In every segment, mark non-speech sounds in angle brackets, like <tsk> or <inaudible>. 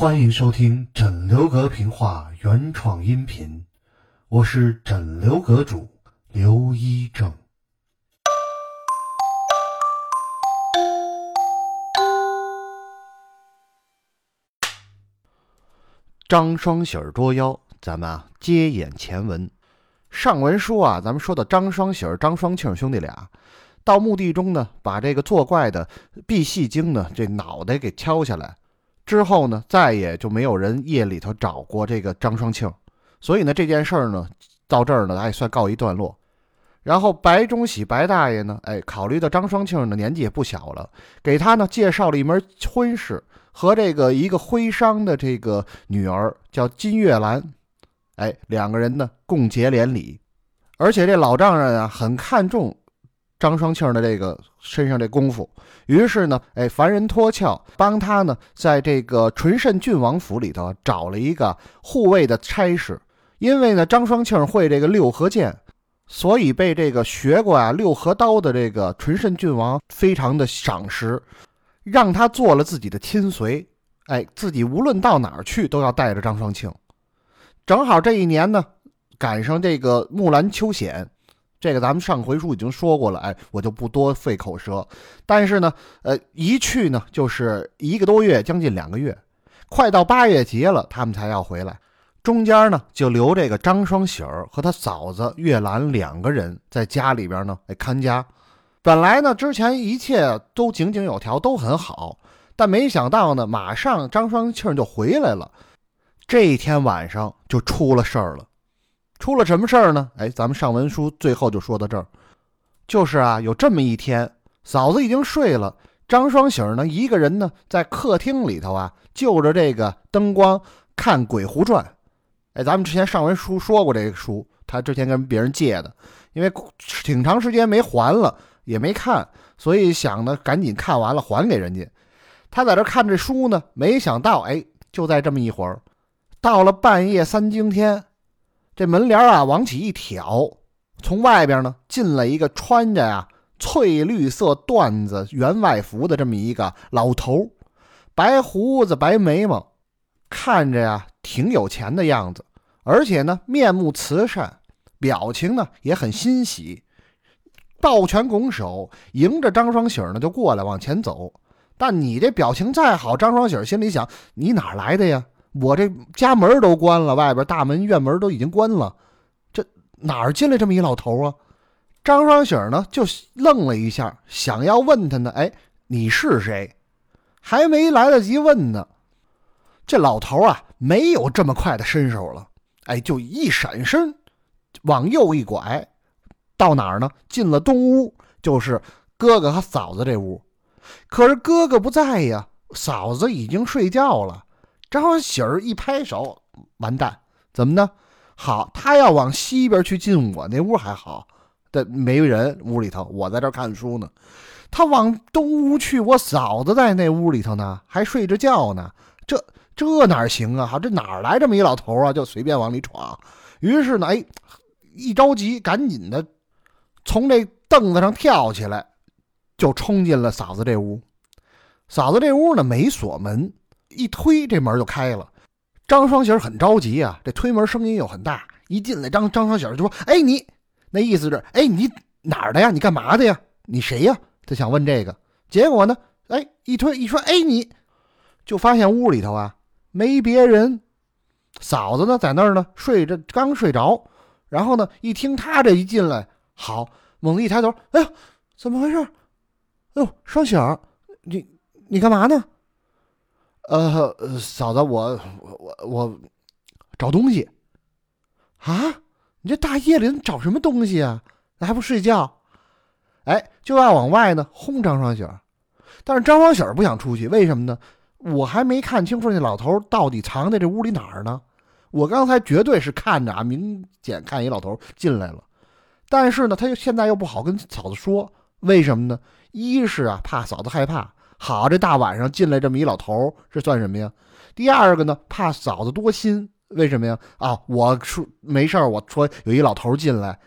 欢迎收听枕流阁评话原创音频，我是枕流阁主刘一正。张双喜儿捉妖，咱们啊接演前文。上文书啊，咱们说到张双喜儿、张双庆兄弟俩到墓地中呢，把这个作怪的毕细经呢这脑袋给敲下来。之后呢，再也就没有人夜里头找过这个张双庆，所以呢，这件事儿呢，到这儿呢，也算告一段落。然后白中喜白大爷呢，哎，考虑到张双庆的年纪也不小了，给他呢介绍了一门婚事，和这个一个徽商的这个女儿叫金月兰，哎，两个人呢共结连理，而且这老丈人啊很看重。张双庆的这个身上这功夫，于是呢，哎，凡人托壳，帮他呢，在这个纯慎郡王府里头找了一个护卫的差事。因为呢，张双庆会这个六合剑，所以被这个学过啊六合刀的这个纯慎郡王非常的赏识，让他做了自己的亲随。哎，自己无论到哪儿去都要带着张双庆。正好这一年呢，赶上这个木兰秋显。这个咱们上回书已经说过了，哎，我就不多费口舌。但是呢，呃，一去呢就是一个多月，将近两个月，快到八月节了，他们才要回来。中间呢就留这个张双喜儿和他嫂子月兰两个人在家里边呢，哎，看家。本来呢之前一切都井井有条，都很好，但没想到呢，马上张双庆就回来了。这一天晚上就出了事儿了。出了什么事儿呢？哎，咱们上文书最后就说到这儿，就是啊，有这么一天，嫂子已经睡了，张双喜呢一个人呢在客厅里头啊，就着这个灯光看《鬼狐传》。哎，咱们之前上文书说过这个书，他之前跟别人借的，因为挺长时间没还了，也没看，所以想呢赶紧看完了还给人家。他在这看这书呢，没想到哎，就在这么一会儿，到了半夜三更天。这门帘啊，往起一挑，从外边呢进来一个穿着呀翠绿色缎子员外服的这么一个老头，白胡子白眉毛，看着呀挺有钱的样子，而且呢面目慈善，表情呢也很欣喜，抱拳拱手迎着张双喜呢就过来往前走。但你这表情再好，张双喜心里想：你哪来的呀？我这家门都关了，外边大门院门都已经关了，这哪儿进来这么一老头啊？张双喜呢就愣了一下，想要问他呢，哎，你是谁？还没来得及问呢，这老头啊没有这么快的身手了，哎，就一闪身，往右一拐，到哪儿呢？进了东屋，就是哥哥和嫂子这屋。可是哥哥不在呀，嫂子已经睡觉了。张喜儿一拍手，完蛋，怎么呢？好，他要往西边去进我那屋还好，这没人屋里头，我在这看书呢。他往东屋去，我嫂子在那屋里头呢，还睡着觉呢。这这哪行啊？好，这哪来这么一老头啊？就随便往里闯。于是呢，哎，一着急，赶紧的从这凳子上跳起来，就冲进了嫂子这屋。嫂子这屋呢，没锁门。一推这门就开了，张双喜很着急啊，这推门声音又很大。一进来，张张双喜就说：“哎，你那意思是，哎，你哪儿的呀？你干嘛的呀？你谁呀？”他想问这个。结果呢，哎，一推一说：“哎，你就发现屋里头啊没别人，嫂子呢在那儿呢睡着，刚睡着。然后呢，一听他这一进来，好，猛地一抬头，哎呀，怎么回事？哎呦，双喜儿，你你干嘛呢？”呃，嫂子，我我我找东西啊！你这大夜里找什么东西啊？还不睡觉？哎，就要往外呢轰张双喜儿，但是张双喜儿不想出去，为什么呢？我还没看清楚那老头到底藏在这屋里哪儿呢。我刚才绝对是看着啊，明显看一老头进来了，但是呢，他又现在又不好跟嫂子说，为什么呢？一是啊，怕嫂子害怕。好，这大晚上进来这么一老头，这算什么呀？第二个呢，怕嫂子多心，为什么呀？啊，我说没事我说有一老头进来，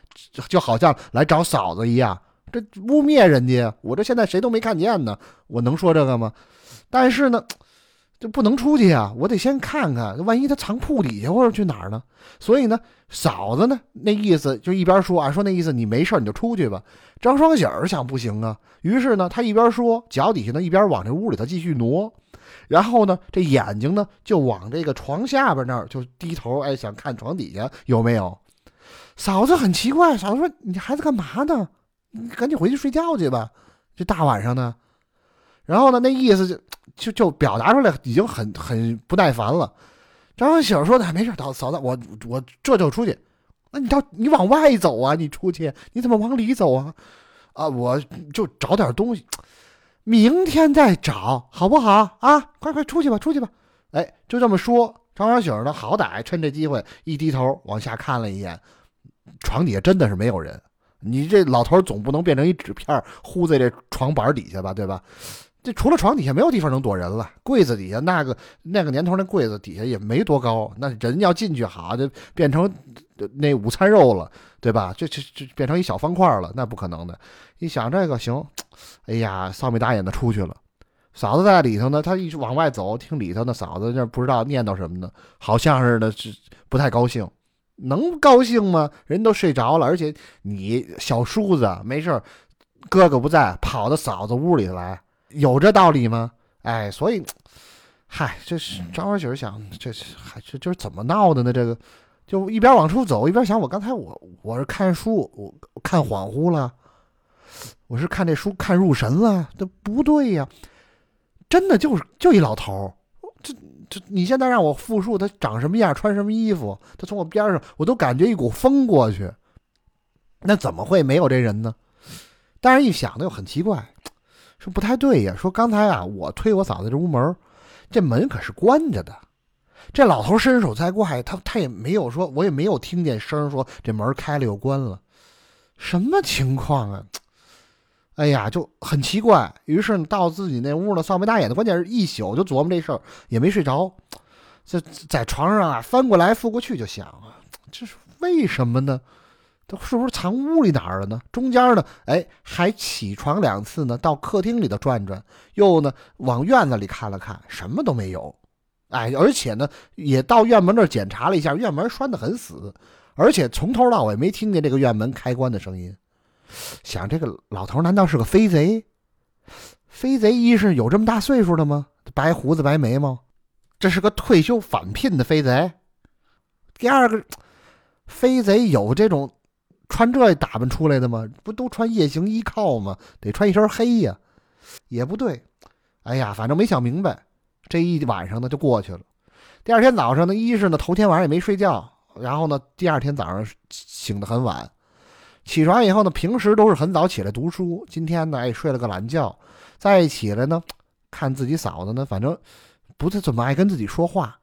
就好像来找嫂子一样，这污蔑人家。我这现在谁都没看见呢，我能说这个吗？但是呢，这不能出去啊！我得先看看，万一他藏铺底下或者去哪儿呢？所以呢，嫂子呢那意思就一边说啊，说那意思你没事你就出去吧。张双喜儿想不行啊，于是呢，他一边说，脚底下呢一边往这屋里头继续挪，然后呢，这眼睛呢就往这个床下边那儿就低头，哎，想看床底下有没有。嫂子很奇怪，嫂子说：“你这孩子干嘛呢？你赶紧回去睡觉去吧，这大晚上的。”然后呢，那意思就就就表达出来，已经很很不耐烦了。张喜儿说的：“没事，嫂嫂子，我我这就出去。那你到你往外走啊，你出去，你怎么往里走啊？啊，我就找点东西，明天再找，好不好啊？快快出去吧，出去吧。哎，就这么说。张小喜呢，好歹趁这机会一低头往下看了一眼，床底下真的是没有人。你这老头总不能变成一纸片糊在这床板底下吧，对吧？这除了床底下没有地方能躲人了，柜子底下那个那个年头那柜子底下也没多高，那人要进去好就变成那午餐肉了，对吧？这这这变成一小方块了，那不可能的。一想这个行，哎呀，臊眉打眼的出去了。嫂子在里头呢，他一直往外走，听里头呢，嫂子那不知道念叨什么呢，好像是的是不太高兴，能高兴吗？人都睡着了，而且你小叔子没事哥哥不在，跑到嫂子屋里来。有这道理吗？哎，所以，<tsk> 嗨，这是张二喜想，这是还这就是怎么闹的呢？这个就一边往出走，一边想，我刚才我我是看书，我看恍惚了，我是看这书看入神了，这不对呀，真的就是就一老头这这你现在让我复述他长什么样，穿什么衣服，他从我边上，我都感觉一股风过去，那怎么会没有这人呢？但是一想呢，又很奇怪。说不太对呀，说刚才啊，我推我嫂子这屋门，这门可是关着的。这老头伸手再怪，他他也没有说，我也没有听见声说这门开了又关了，什么情况啊？哎呀，就很奇怪。于是到自己那屋呢，臊眉大眼的，关键是一宿就琢磨这事儿，也没睡着，这在床上啊翻过来覆过去，就想啊，这是为什么呢？是不是藏屋里哪儿了呢？中间呢，哎，还起床两次呢，到客厅里头转转，又呢往院子里看了看，什么都没有。哎，而且呢，也到院门那儿检查了一下，院门拴得很死，而且从头到尾没听见这个院门开关的声音。想这个老头难道是个飞贼？飞贼一是有这么大岁数的吗？白胡子白眉毛，这是个退休返聘的飞贼。第二个，飞贼有这种。穿这打扮出来的吗？不都穿夜行衣靠吗？得穿一身黑呀，也不对。哎呀，反正没想明白。这一晚上呢就过去了。第二天早上呢，一是呢头天晚上也没睡觉，然后呢第二天早上醒得很晚。起床以后呢，平时都是很早起来读书，今天呢哎睡了个懒觉。再起来呢，看自己嫂子呢，反正不是怎么爱跟自己说话。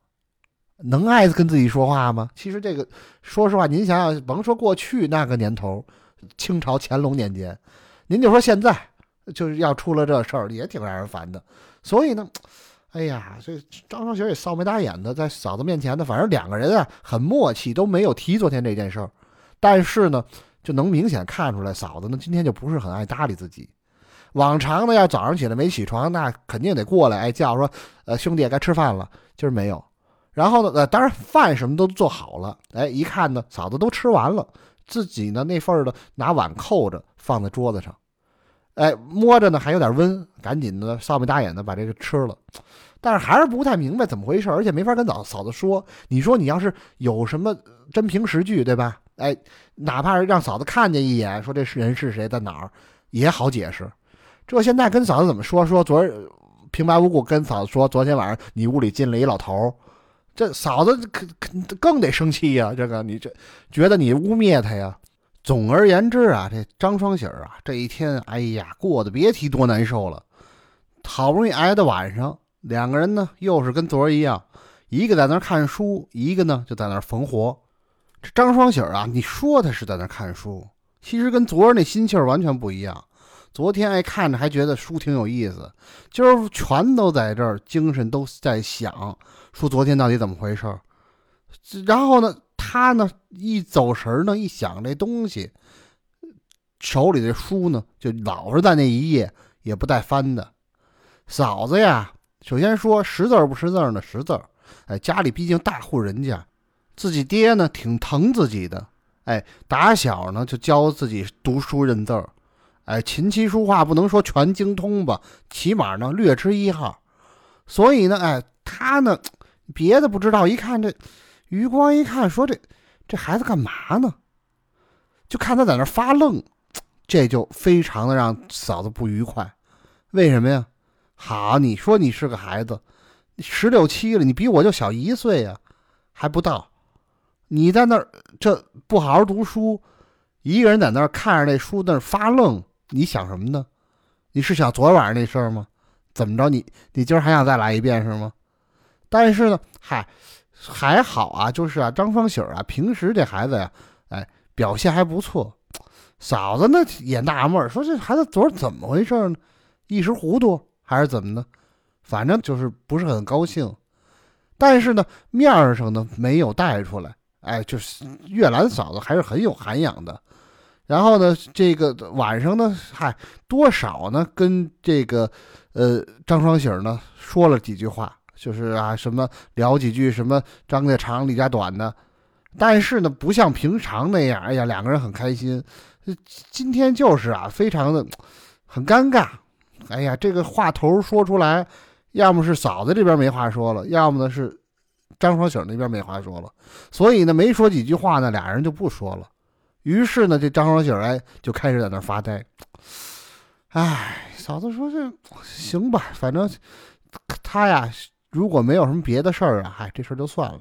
能爱跟自己说话吗？其实这个，说实话，您想想，甭说过去那个年头，清朝乾隆年间，您就说现在，就是要出了这事儿，也挺让人烦的。所以呢，<tsk> 哎呀，这张双喜也臊眉大眼的，在嫂子面前呢，反正两个人啊很默契，都没有提昨天这件事儿。但是呢，就能明显看出来，嫂子呢今天就不是很爱搭理自己。往常呢，要早上起来没起床，那肯定得过来，哎叫说，呃兄弟该吃饭了。今儿没有。然后呢，呃，当然饭什么都做好了，哎，一看呢，嫂子都吃完了，自己呢那份儿的拿碗扣着放在桌子上，哎，摸着呢还有点温，赶紧的臊眉大眼的把这个吃了，但是还是不太明白怎么回事，而且没法跟嫂嫂子说。你说你要是有什么真凭实据，对吧？哎，哪怕是让嫂子看见一眼，说这是人是谁在哪儿，也好解释。这现在跟嫂子怎么说？说昨儿平白无故跟嫂子说，昨天晚上你屋里进了一老头。这嫂子可可更得生气呀！这个你这觉得你污蔑他呀？总而言之啊，这张双喜儿啊，这一天哎呀，过得别提多难受了。好不容易挨到晚上，两个人呢又是跟昨儿一样，一个在那看书，一个呢就在那缝活。这张双喜儿啊，你说他是在那看书，其实跟昨儿那心气儿完全不一样。昨天哎看着还觉得书挺有意思，今儿全都在这儿，精神都在想。说昨天到底怎么回事儿？然后呢，他呢一走神呢，一想这东西，手里的书呢就老是在那一页，也不带翻的。嫂子呀，首先说识字不识字呢？识字。哎，家里毕竟大户人家，自己爹呢挺疼自己的。哎，打小呢就教自己读书认字儿。哎，琴棋书画不能说全精通吧，起码呢略知一二。所以呢，哎，他呢别的不知道，一看这余光一看说这这孩子干嘛呢？就看他在那发愣，这就非常的让嫂子不愉快。为什么呀？好，你说你是个孩子，十六七了，你比我就小一岁呀，还不到。你在那儿这不好好读书，一个人在那儿看着那书在那儿发愣，你想什么呢？你是想昨晚上那事儿吗？怎么着？你你今儿还想再来一遍是吗？但是呢，嗨，还好啊，就是啊，张双喜啊，平时这孩子呀，哎，表现还不错。嫂子呢也纳闷，说这孩子昨儿怎么回事呢？一时糊涂还是怎么的？反正就是不是很高兴。但是呢，面上呢没有带出来。哎，就是月兰嫂子还是很有涵养的。然后呢，这个晚上呢，嗨，多少呢跟这个呃张双喜呢说了几句话，就是啊什么聊几句什么张家长李家短的。但是呢，不像平常那样，哎呀，两个人很开心。今天就是啊，非常的很尴尬。哎呀，这个话头说出来，要么是嫂子这边没话说了，要么呢是张双喜那边没话说了。所以呢，没说几句话呢，俩人就不说了。于是呢，这张双喜哎就开始在那发呆。哎，嫂子说这行吧，反正他呀，如果没有什么别的事儿啊，嗨，这事儿就算了。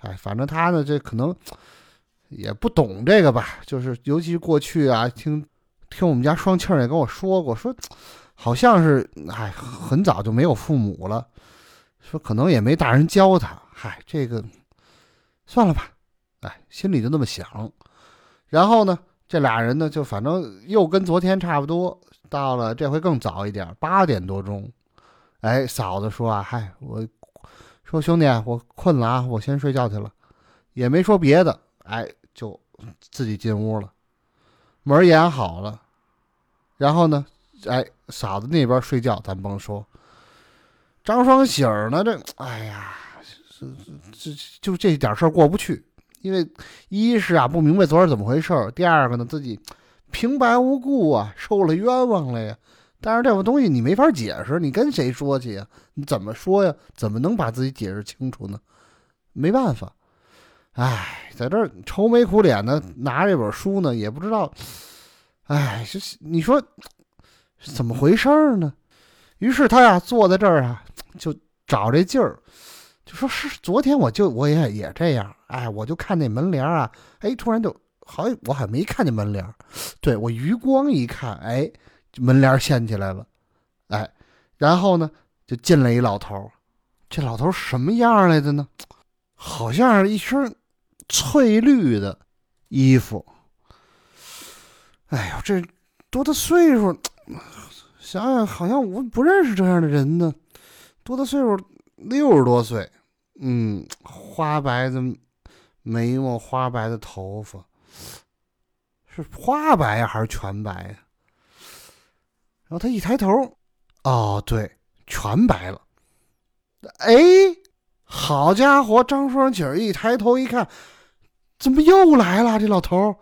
哎，反正他呢，这可能也不懂这个吧，就是尤其过去啊，听听我们家双庆也跟我说过，说好像是哎，很早就没有父母了，说可能也没大人教他。嗨，这个算了吧，哎，心里就那么想。然后呢，这俩人呢，就反正又跟昨天差不多，到了这回更早一点，八点多钟。哎，嫂子说啊，嗨，我。说兄弟，我困了啊，我先睡觉去了，也没说别的，哎，就自己进屋了，门掩好了，然后呢，哎，嫂子那边睡觉，咱甭说，张双喜儿呢，这，哎呀，这这就这点事儿过不去，因为一是啊不明白昨儿怎么回事儿，第二个呢自己平白无故啊受了冤枉了呀。但是这个东西你没法解释，你跟谁说去呀？你怎么说呀？怎么能把自己解释清楚呢？没办法，哎，在这儿愁眉苦脸的拿这本书呢，也不知道，哎，这你说怎么回事呢？于是他呀坐在这儿啊，就找这劲儿，就说是昨天我就我也也这样，哎，我就看那门帘啊，哎，突然就好像我还没看见门帘，对我余光一看，哎。门帘掀起来了，哎，然后呢，就进来一老头这老头什么样来的呢？好像是一身翠绿的衣服。哎呦，这多大岁数？想想好像我不认识这样的人呢。多大岁数？六十多岁。嗯，花白的眉毛，花白的头发，是花白，还是全白呀？然后他一抬头，哦，对，全白了。哎，好家伙！张双喜一抬头一看，怎么又来了？这老头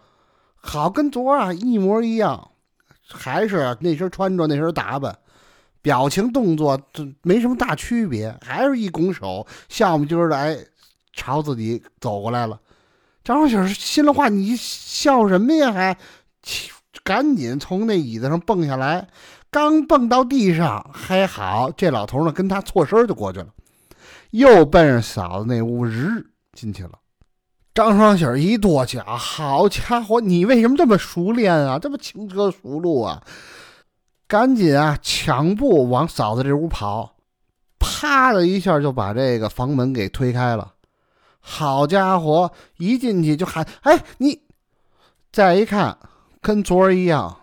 好跟昨儿啊一模一样，还是那身穿着，那身打扮，表情动作这没什么大区别，还是一拱手，笑么唧儿的，哎，朝自己走过来了。张双喜心里话：你笑什么呀？还赶紧从那椅子上蹦下来。刚蹦到地上，还好，这老头呢跟他错身就过去了，又奔着嫂子那屋日进去了。张双喜一跺脚，好家伙，你为什么这么熟练啊？这么轻车熟路啊？赶紧啊，抢步往嫂子这屋跑，啪的一下就把这个房门给推开了。好家伙，一进去就喊：“哎，你！”再一看，跟昨儿一样。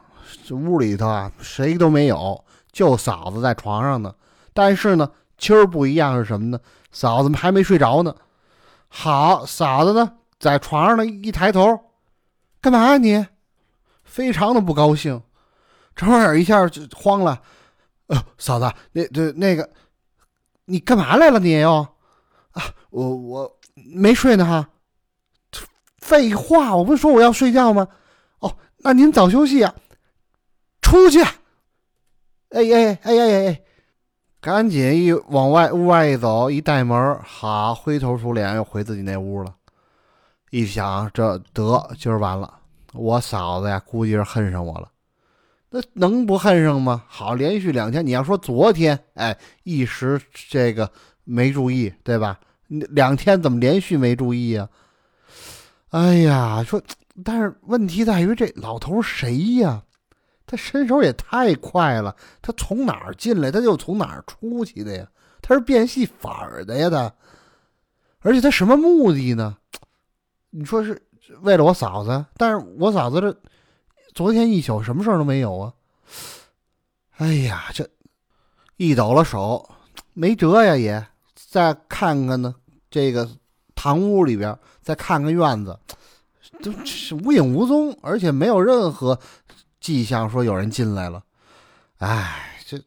这屋里头啊，谁都没有，就嫂子在床上呢。但是呢，今儿不一样是什么呢？嫂子们还没睡着呢。好，嫂子呢，在床上呢，一抬头，干嘛呀你？非常的不高兴。张二一下就慌了。呃，嫂子，那那那个，你干嘛来了？你？又啊？我我没睡呢哈。废话，我不是说我要睡觉吗？哦，那您早休息啊。出去！哎哎哎哎哎哎！赶紧一往外屋外一走，一带门，好，灰头土脸又回自己那屋了。一想，这得今儿完了，我嫂子呀，估计是恨上我了。那能不恨上吗？好，连续两天，你要说昨天，哎，一时这个没注意，对吧？两天怎么连续没注意呀？哎呀，说，但是问题在于这老头谁呀？他身手也太快了，他从哪儿进来，他就从哪儿出去的呀？他是变戏法的呀，他，而且他什么目的呢？你说是为了我嫂子，但是我嫂子这昨天一宿什么事儿都没有啊！哎呀，这一抖了手，没辙呀，也再看看呢，这个堂屋里边，再看看院子，都无影无踪，而且没有任何迹象说有人进来了。哎，这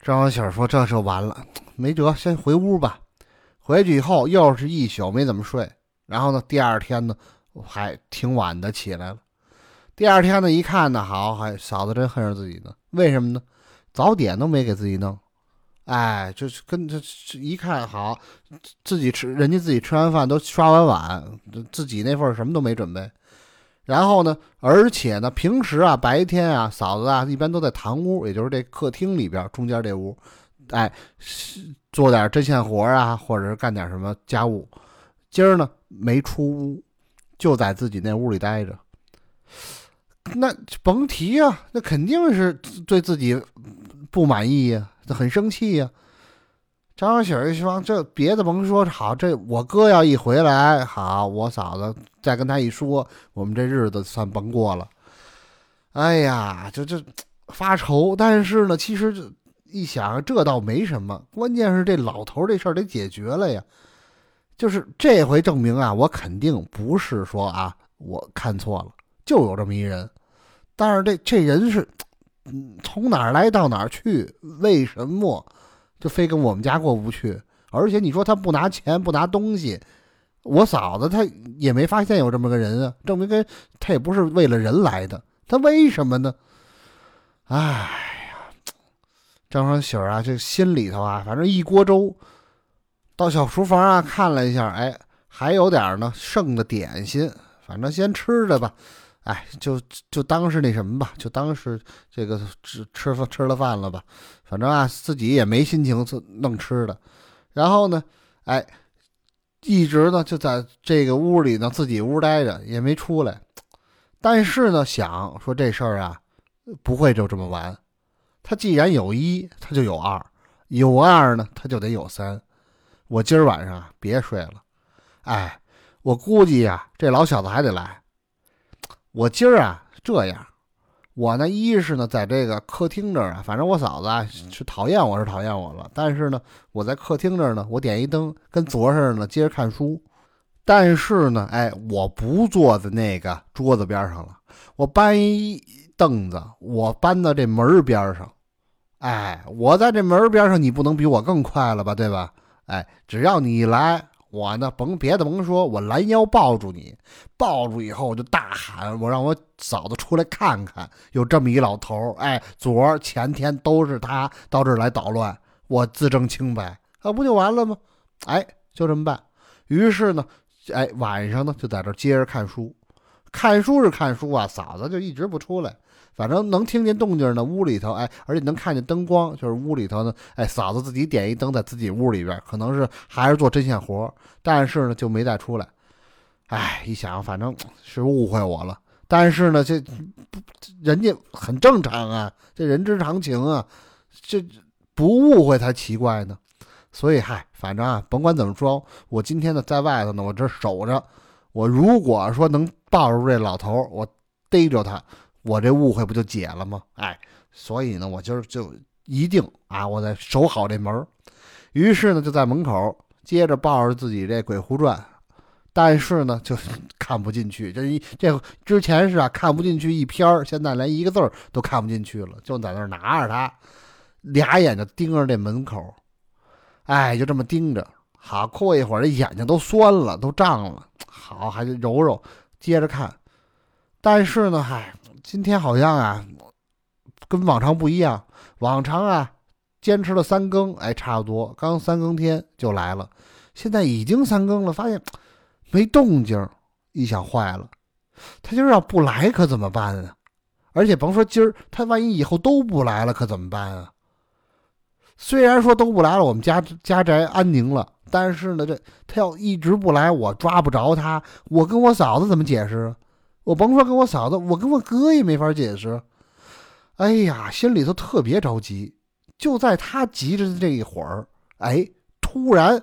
张小喜说这就完了，没辙，先回屋吧。回去以后又是一宿没怎么睡。然后呢，第二天呢，还挺晚的起来了。第二天呢，一看呢，好，还嫂子真恨上自己呢。为什么呢？早点都没给自己弄。哎，就是跟这一看好，自己吃，人家自己吃完饭都刷完碗，自己那份什么都没准备。然后呢，而且呢，平时啊，白天啊，嫂子啊，一般都在堂屋，也就是这客厅里边中间这屋，哎，做点针线活啊，或者是干点什么家务。今儿呢没出屋，就在自己那屋里待着。那甭提呀，那肯定是对自己不满意呀，很生气呀。张小喜一说：“这别的甭说，好，这我哥要一回来，好，我嫂子再跟他一说，我们这日子算甭过了。哎呀，就这发愁。但是呢，其实这一想，这倒没什么，关键是这老头这事儿得解决了呀。”就是这回证明啊，我肯定不是说啊，我看错了，就有这么一人。但是这这人是，从哪儿来到哪儿去？为什么就非跟我们家过不去？而且你说他不拿钱不拿东西，我嫂子她也没发现有这么个人啊，证明跟他也不是为了人来的。他为什么呢？哎呀，张双喜儿啊，这心里头啊，反正一锅粥。到小厨房啊，看了一下，哎，还有点呢，剩的点心，反正先吃着吧，哎，就就当是那什么吧，就当是这个吃吃饭吃了饭了吧，反正啊，自己也没心情弄吃的，然后呢，哎，一直呢就在这个屋里呢，自己屋待着，也没出来，但是呢，想说这事儿啊，不会就这么完，他既然有一，他就有二，有二呢，他就得有三。我今儿晚上别睡了，哎，我估计呀，这老小子还得来。我今儿啊这样，我呢一是呢在这个客厅这儿啊，反正我嫂子啊是讨厌我是讨厌我了，但是呢我在客厅这儿呢，我点一灯，跟昨儿似的呢接着看书。但是呢，哎，我不坐在那个桌子边上了，我搬一凳子，我搬到这门边上。哎，我在这门边上，你不能比我更快了吧，对吧？哎，只要你一来，我呢甭别的甭说，我拦腰抱住你，抱住以后我就大喊，我让我嫂子出来看看，有这么一老头儿哎，昨儿前天都是他到这儿来捣乱，我自证清白，那不就完了吗？哎，就这么办。于是呢，哎，晚上呢就在这接着看书，看书是看书啊，嫂子就一直不出来。反正能听见动静呢，屋里头哎，而且能看见灯光，就是屋里头呢，哎，嫂子自己点一灯在自己屋里边，可能是还是做针线活，但是呢就没再出来。哎，一想，反正 <tsk> 是误会我了，但是呢，这不人家很正常啊，这人之常情啊，这不误会才奇怪呢。所以嗨，反正啊，甭管怎么说，我今天呢在外头呢，我这守着，我如果说能抱住这老头，我逮着他。我这误会不就解了吗？哎，所以呢，我今儿就一定啊，我得守好这门于是呢，就在门口接着抱着自己这《鬼狐传》，但是呢，就 <laughs> 看不进去。这一这之前是啊，看不进去一篇儿，现在连一个字儿都看不进去了，就在那儿拿着它，俩眼睛盯着这门口。哎，就这么盯着。好，过一会儿这眼睛都酸了，都胀了。好，还得揉揉，接着看。但是呢，嗨，今天好像啊，跟往常不一样。往常啊，坚持了三更，哎，差不多刚三更天就来了。现在已经三更了，发现没动静，一想坏了，他今儿要不来可怎么办啊？而且甭说今儿，他万一以后都不来了，可怎么办啊？虽然说都不来了，我们家家宅安宁了，但是呢，这他要一直不来，我抓不着他，我跟我嫂子怎么解释啊？我甭说跟我嫂子，我跟我哥也没法解释。哎呀，心里头特别着急。就在他急着的这一会儿，哎，突然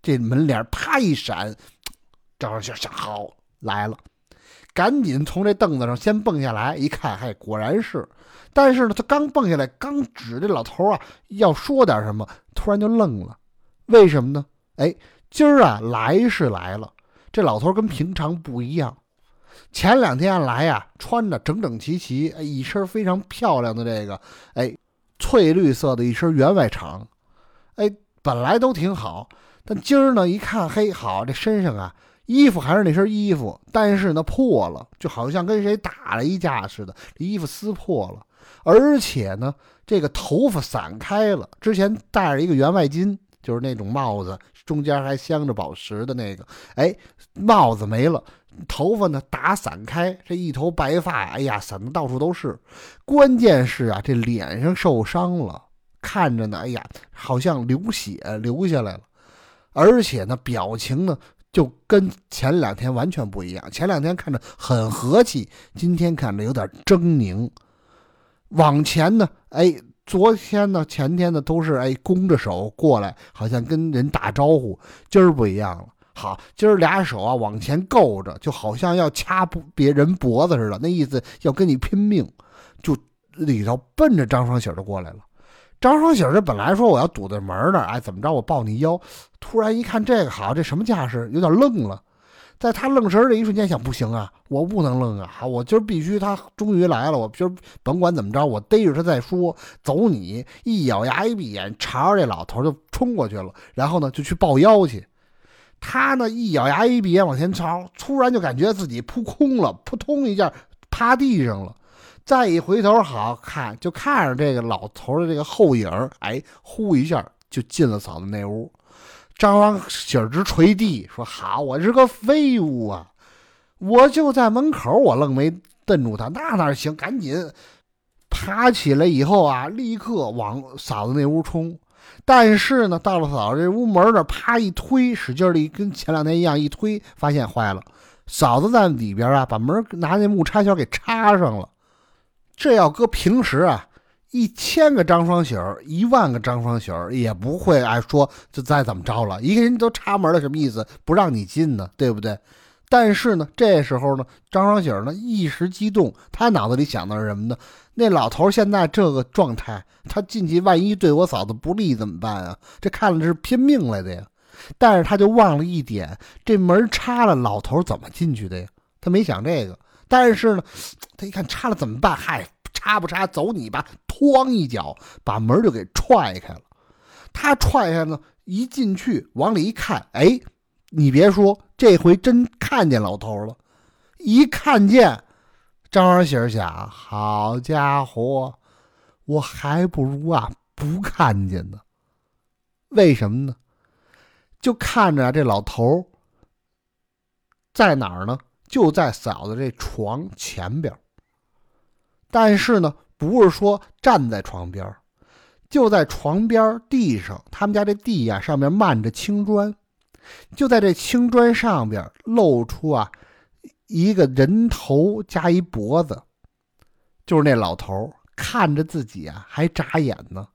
这门帘啪一闪，张双喜想好来了，赶紧从这凳子上先蹦下来，一看，嗨，果然是。但是呢，他刚蹦下来，刚指这老头啊，要说点什么，突然就愣了。为什么呢？哎，今儿啊来是来了，这老头跟平常不一样。前两天来呀，穿着整整齐齐，哎，一身非常漂亮的这个，哎，翠绿色的一身员外长，哎，本来都挺好。但今儿呢，一看，嘿，好，这身上啊，衣服还是那身衣服，但是呢破了，就好像跟谁打了一架似的，衣服撕破了。而且呢，这个头发散开了。之前戴着一个员外巾，就是那种帽子，中间还镶着宝石的那个。哎，帽子没了，头发呢打散开，这一头白发，哎呀，散的到处都是。关键是啊，这脸上受伤了，看着呢，哎呀，好像流血流下来了。而且呢，表情呢就跟前两天完全不一样。前两天看着很和气，今天看着有点狰狞。往前呢，哎，昨天呢，前天呢，都是哎，弓着手过来，好像跟人打招呼。今儿不一样了，好，今儿俩手啊往前够着，就好像要掐别人脖子似的，那意思要跟你拼命，就里头奔着张双喜就过来了。张双喜这本来说我要堵在门那儿，哎，怎么着我抱你腰，突然一看这个好，这什么架势，有点愣了。在他愣神的一瞬间，想不行啊，我不能愣啊！我今儿必须，他终于来了，我今儿甭管怎么着，我逮着他再说。走你！一咬牙，一闭眼，朝着这老头就冲过去了。然后呢，就去抱腰去。他呢，一咬牙，一闭眼往前朝，突然就感觉自己扑空了，扑通一下趴地上了。再一回头，好看就看着这个老头的这个后影，哎，呼一下就进了嫂子那屋。张双喜儿直捶地说：“好，我是个废物啊！我就在门口，我愣没瞪住他，那哪行？赶紧爬起来以后啊，立刻往嫂子那屋冲。但是呢，到了嫂子这屋门这，啪一推，使劲的跟前两天一样一推，发现坏了。嫂子在里边啊，把门拿那木插销给插上了。这要搁平时啊。”一千个张双喜儿，一万个张双喜儿也不会爱说就再怎么着了。一个人都插门了，什么意思？不让你进呢，对不对？但是呢，这时候呢，张双喜儿呢一时激动，他脑子里想的是什么呢？那老头现在这个状态，他进去万一对我嫂子不利怎么办啊？这看了是拼命来的呀。但是他就忘了一点，这门插了，老头怎么进去的呀？他没想这个。但是呢，他一看插了怎么办？嗨！插不插，走你吧！哐一脚把门就给踹开了。他踹开呢，一进去往里一看，哎，你别说，这回真看见老头了。一看见，张二喜想：好家伙，我还不如啊不看见呢。为什么呢？就看着这老头在哪儿呢？就在嫂子这床前边。但是呢，不是说站在床边就在床边地上，他们家这地呀上面漫着青砖，就在这青砖上边露出啊一个人头加一脖子，就是那老头看着自己啊还眨眼呢，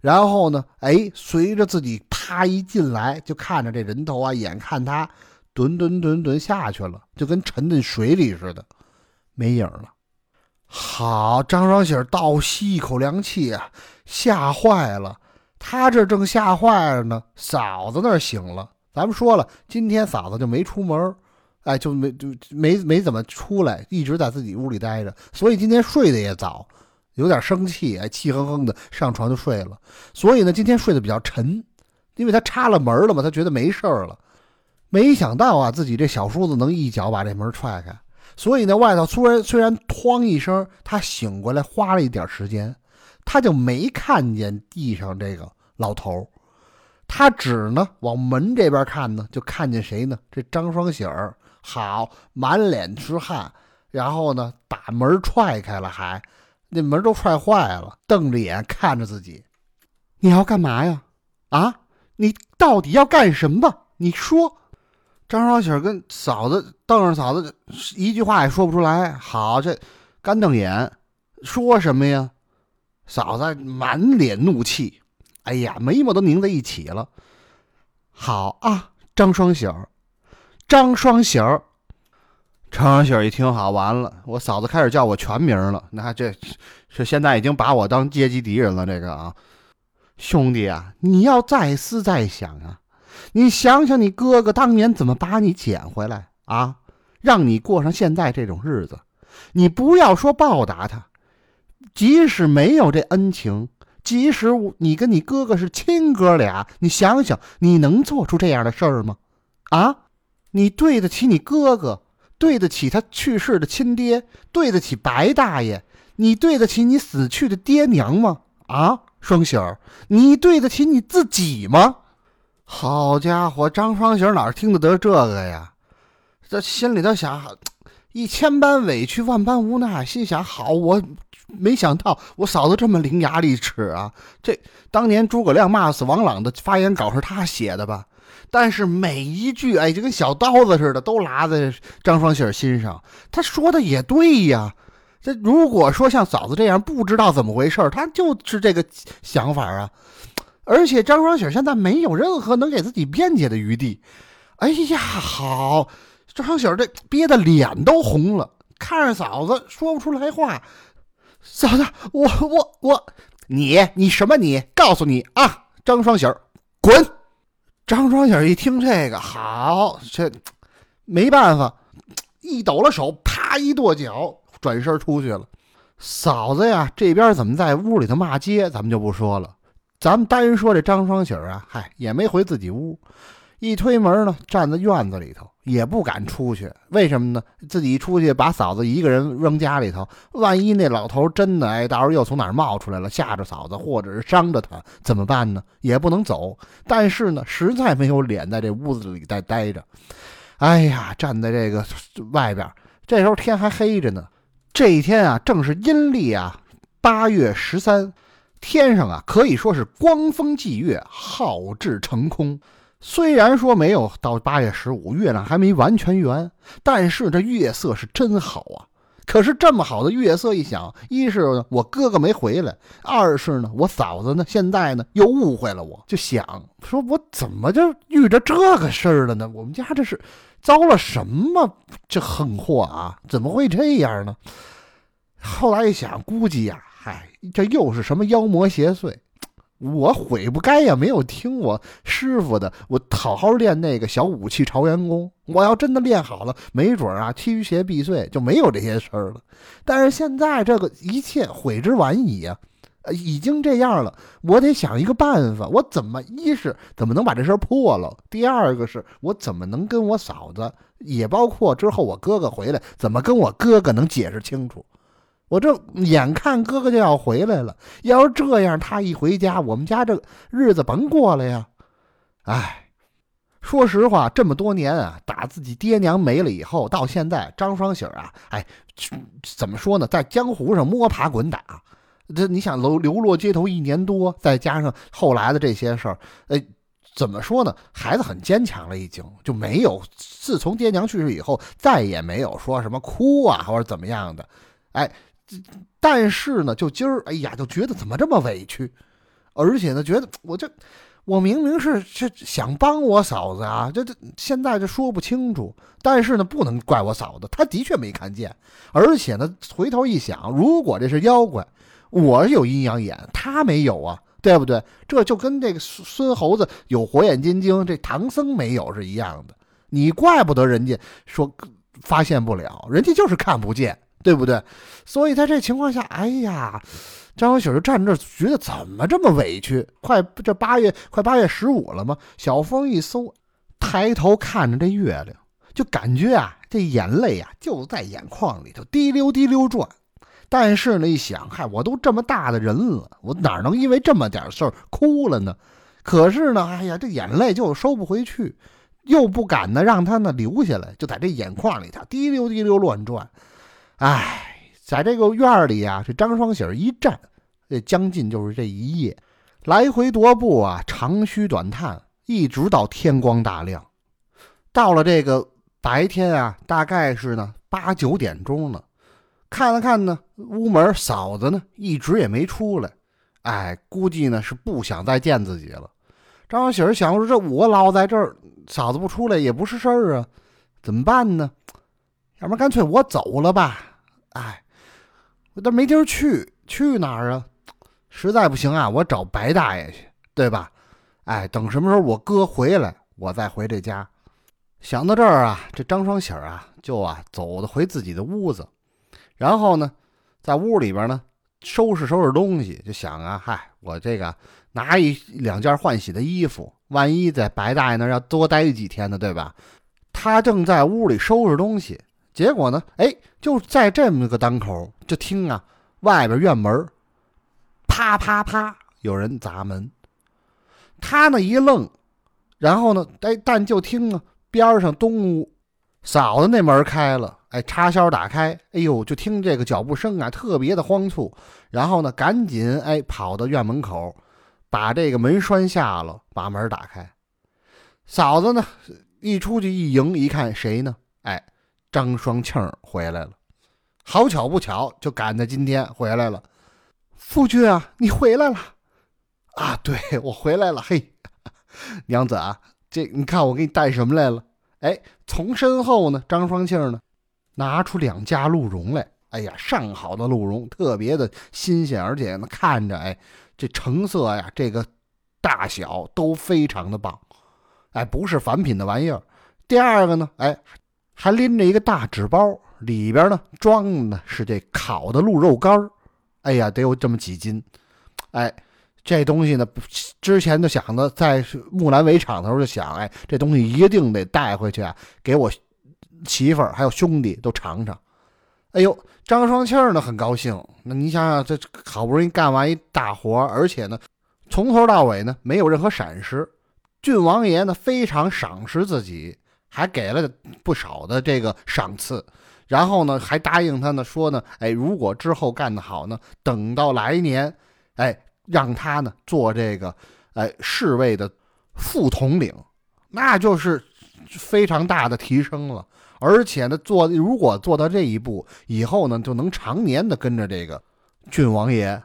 然后呢，哎，随着自己啪一进来，就看着这人头啊，眼看他蹲蹲蹲蹲下去了，就跟沉进水里似的，没影了。好，张双喜倒吸一口凉气啊，吓坏了。他这正吓坏了呢，嫂子那醒了。咱们说了，今天嫂子就没出门，哎，就没就没没怎么出来，一直在自己屋里待着。所以今天睡得也早，有点生气，哎，气哼哼的上床就睡了。所以呢，今天睡得比较沉。因为他插了门了嘛，他觉得没事儿了。没想到啊，自己这小叔子能一脚把这门踹开，所以呢，外头虽然虽然哐一声，他醒过来花了一点时间，他就没看见地上这个老头他只呢往门这边看呢，就看见谁呢？这张双喜儿，好，满脸是汗，然后呢把门踹开了，还那门都踹坏了，瞪着眼看着自己，你要干嘛呀？啊，你到底要干什么？你说。张双喜跟嫂子瞪着嫂子，一句话也说不出来。好，这干瞪眼，说什么呀？嫂子满脸怒气，哎呀，眉毛都拧在一起了。好啊，张双喜儿，张双喜儿，张双喜儿一听，好，完了，我嫂子开始叫我全名了。那这这现在已经把我当阶级敌人了。这个啊，兄弟啊，你要再思再想啊。你想想，你哥哥当年怎么把你捡回来啊？让你过上现在这种日子，你不要说报答他，即使没有这恩情，即使你跟你哥哥是亲哥俩，你想想，你能做出这样的事儿吗？啊？你对得起你哥哥，对得起他去世的亲爹，对得起白大爷，你对得起你死去的爹娘吗？啊，双喜儿，你对得起你自己吗？好家伙，张双喜哪听得得这个呀？这心里头想，一千般委屈，万般无奈，心想：好，我没想到我嫂子这么伶牙俐齿啊！这当年诸葛亮骂死王朗的发言稿是他写的吧？但是每一句，哎，就跟小刀子似的，都拉在张双喜心上。他说的也对呀。这如果说像嫂子这样不知道怎么回事，他就是这个想法啊。而且张双喜现在没有任何能给自己辩解的余地。哎呀，好，张双喜这憋得脸都红了，看着嫂子说不出来话。嫂子，我我我，你你什么你？告诉你啊，张双喜滚！张双喜一听这个，好，这没办法，一抖了手，啪一跺脚，转身出去了。嫂子呀，这边怎么在屋里头骂街，咱们就不说了。咱们单说这张双喜啊，嗨，也没回自己屋，一推门呢，站在院子里头，也不敢出去。为什么呢？自己一出去，把嫂子一个人扔家里头，万一那老头真的哎，到时候又从哪儿冒出来了，吓着嫂子，或者是伤着他，怎么办呢？也不能走。但是呢，实在没有脸在这屋子里再待着。哎呀，站在这个外边，这时候天还黑着呢。这一天啊，正是阴历啊，八月十三。天上啊，可以说是光风霁月，皓至成空。虽然说没有到八月十五，月亮还没完全圆，但是这月色是真好啊。可是这么好的月色，一想，一是我哥哥没回来，二是呢，我嫂子呢，现在呢又误会了，我就想说，我怎么就遇着这个事儿了呢？我们家这是遭了什么这横祸啊？怎么会这样呢？后来一想，估计呀。嗨，这又是什么妖魔邪祟？我悔不该呀，没有听我师傅的，我好好练那个小武器朝元功。我要真的练好了，没准啊，驱邪避祟就没有这些事儿了。但是现在这个一切悔之晚矣呀，已经这样了，我得想一个办法。我怎么一是怎么能把这事儿破了？第二个是我怎么能跟我嫂子，也包括之后我哥哥回来，怎么跟我哥哥能解释清楚？我这眼看哥哥就要回来了，要是这样，他一回家，我们家这日子甭过了呀！哎，说实话，这么多年啊，打自己爹娘没了以后，到现在，张双喜啊，哎，怎么说呢，在江湖上摸爬滚打，这你想流流落街头一年多，再加上后来的这些事儿，哎，怎么说呢？孩子很坚强了，已经就没有自从爹娘去世以后，再也没有说什么哭啊或者怎么样的，哎。但是呢，就今儿，哎呀，就觉得怎么这么委屈，而且呢，觉得我这，我明明是是想帮我嫂子啊，这这现在这说不清楚。但是呢，不能怪我嫂子，她的确没看见。而且呢，回头一想，如果这是妖怪，我有阴阳眼，他没有啊，对不对？这就跟这个孙猴子有火眼金睛，这唐僧没有是一样的。你怪不得人家说发现不了，人家就是看不见。对不对？所以在这情况下，哎呀，张小喜就站这，觉得怎么这么委屈？快这八月快八月十五了吗？小风一搜，抬头看着这月亮，就感觉啊，这眼泪啊就在眼眶里头滴溜滴溜转。但是呢，一想，嗨，我都这么大的人了，我哪能因为这么点事儿哭了呢？可是呢，哎呀，这眼泪就收不回去，又不敢呢让它呢流下来，就在这眼眶里头滴溜滴溜乱转。哎，在这个院里啊，这张双喜一站，这将近就是这一夜，来回踱步啊，长吁短叹，一直到天光大亮。到了这个白天啊，大概是呢八九点钟了。看了看呢，屋门嫂子呢一直也没出来，哎，估计呢是不想再见自己了。张双喜儿想说：“这我老在这儿，嫂子不出来也不是事儿啊，怎么办呢？要不然干脆我走了吧？哎，我都没地儿去，去哪儿啊？实在不行啊，我找白大爷去，对吧？哎，等什么时候我哥回来，我再回这家。想到这儿啊，这张双喜儿啊就啊走的回自己的屋子。”然后呢，在屋里边呢，收拾收拾东西，就想啊，嗨，我这个拿一两件换洗的衣服，万一在白大爷那要多待几天呢，对吧？他正在屋里收拾东西，结果呢，哎，就在这么个当口，就听啊，外边院门啪啪啪，有人砸门。他呢一愣，然后呢，哎，但就听啊，边上东屋嫂子那门开了。哎，插销打开，哎呦，就听这个脚步声啊，特别的慌促。然后呢，赶紧哎跑到院门口，把这个门栓下了，把门打开。嫂子呢，一出去一迎，一看谁呢？哎，张双庆回来了。好巧不巧，就赶在今天回来了。夫君啊，你回来了啊？对我回来了。嘿，娘子啊，这你看我给你带什么来了？哎，从身后呢，张双庆呢。拿出两架鹿茸来，哎呀，上好的鹿茸，特别的新鲜，而且呢，看着哎，这成色呀，这个大小都非常的棒，哎，不是凡品的玩意儿。第二个呢，哎，还拎着一个大纸包，里边呢装的是这烤的鹿肉干，哎呀，得有这么几斤，哎，这东西呢，之前就想着在木兰围场的时候就想，哎，这东西一定得带回去啊，给我。媳妇儿还有兄弟都尝尝，哎呦，张双庆呢很高兴。那你想想，这好不容易干完一大活，而且呢，从头到尾呢没有任何闪失。郡王爷呢非常赏识自己，还给了不少的这个赏赐。然后呢还答应他呢说呢，哎，如果之后干得好呢，等到来年，哎，让他呢做这个哎侍卫的副统领，那就是非常大的提升了。而且呢，做如果做到这一步以后呢，就能常年的跟着这个郡王爷，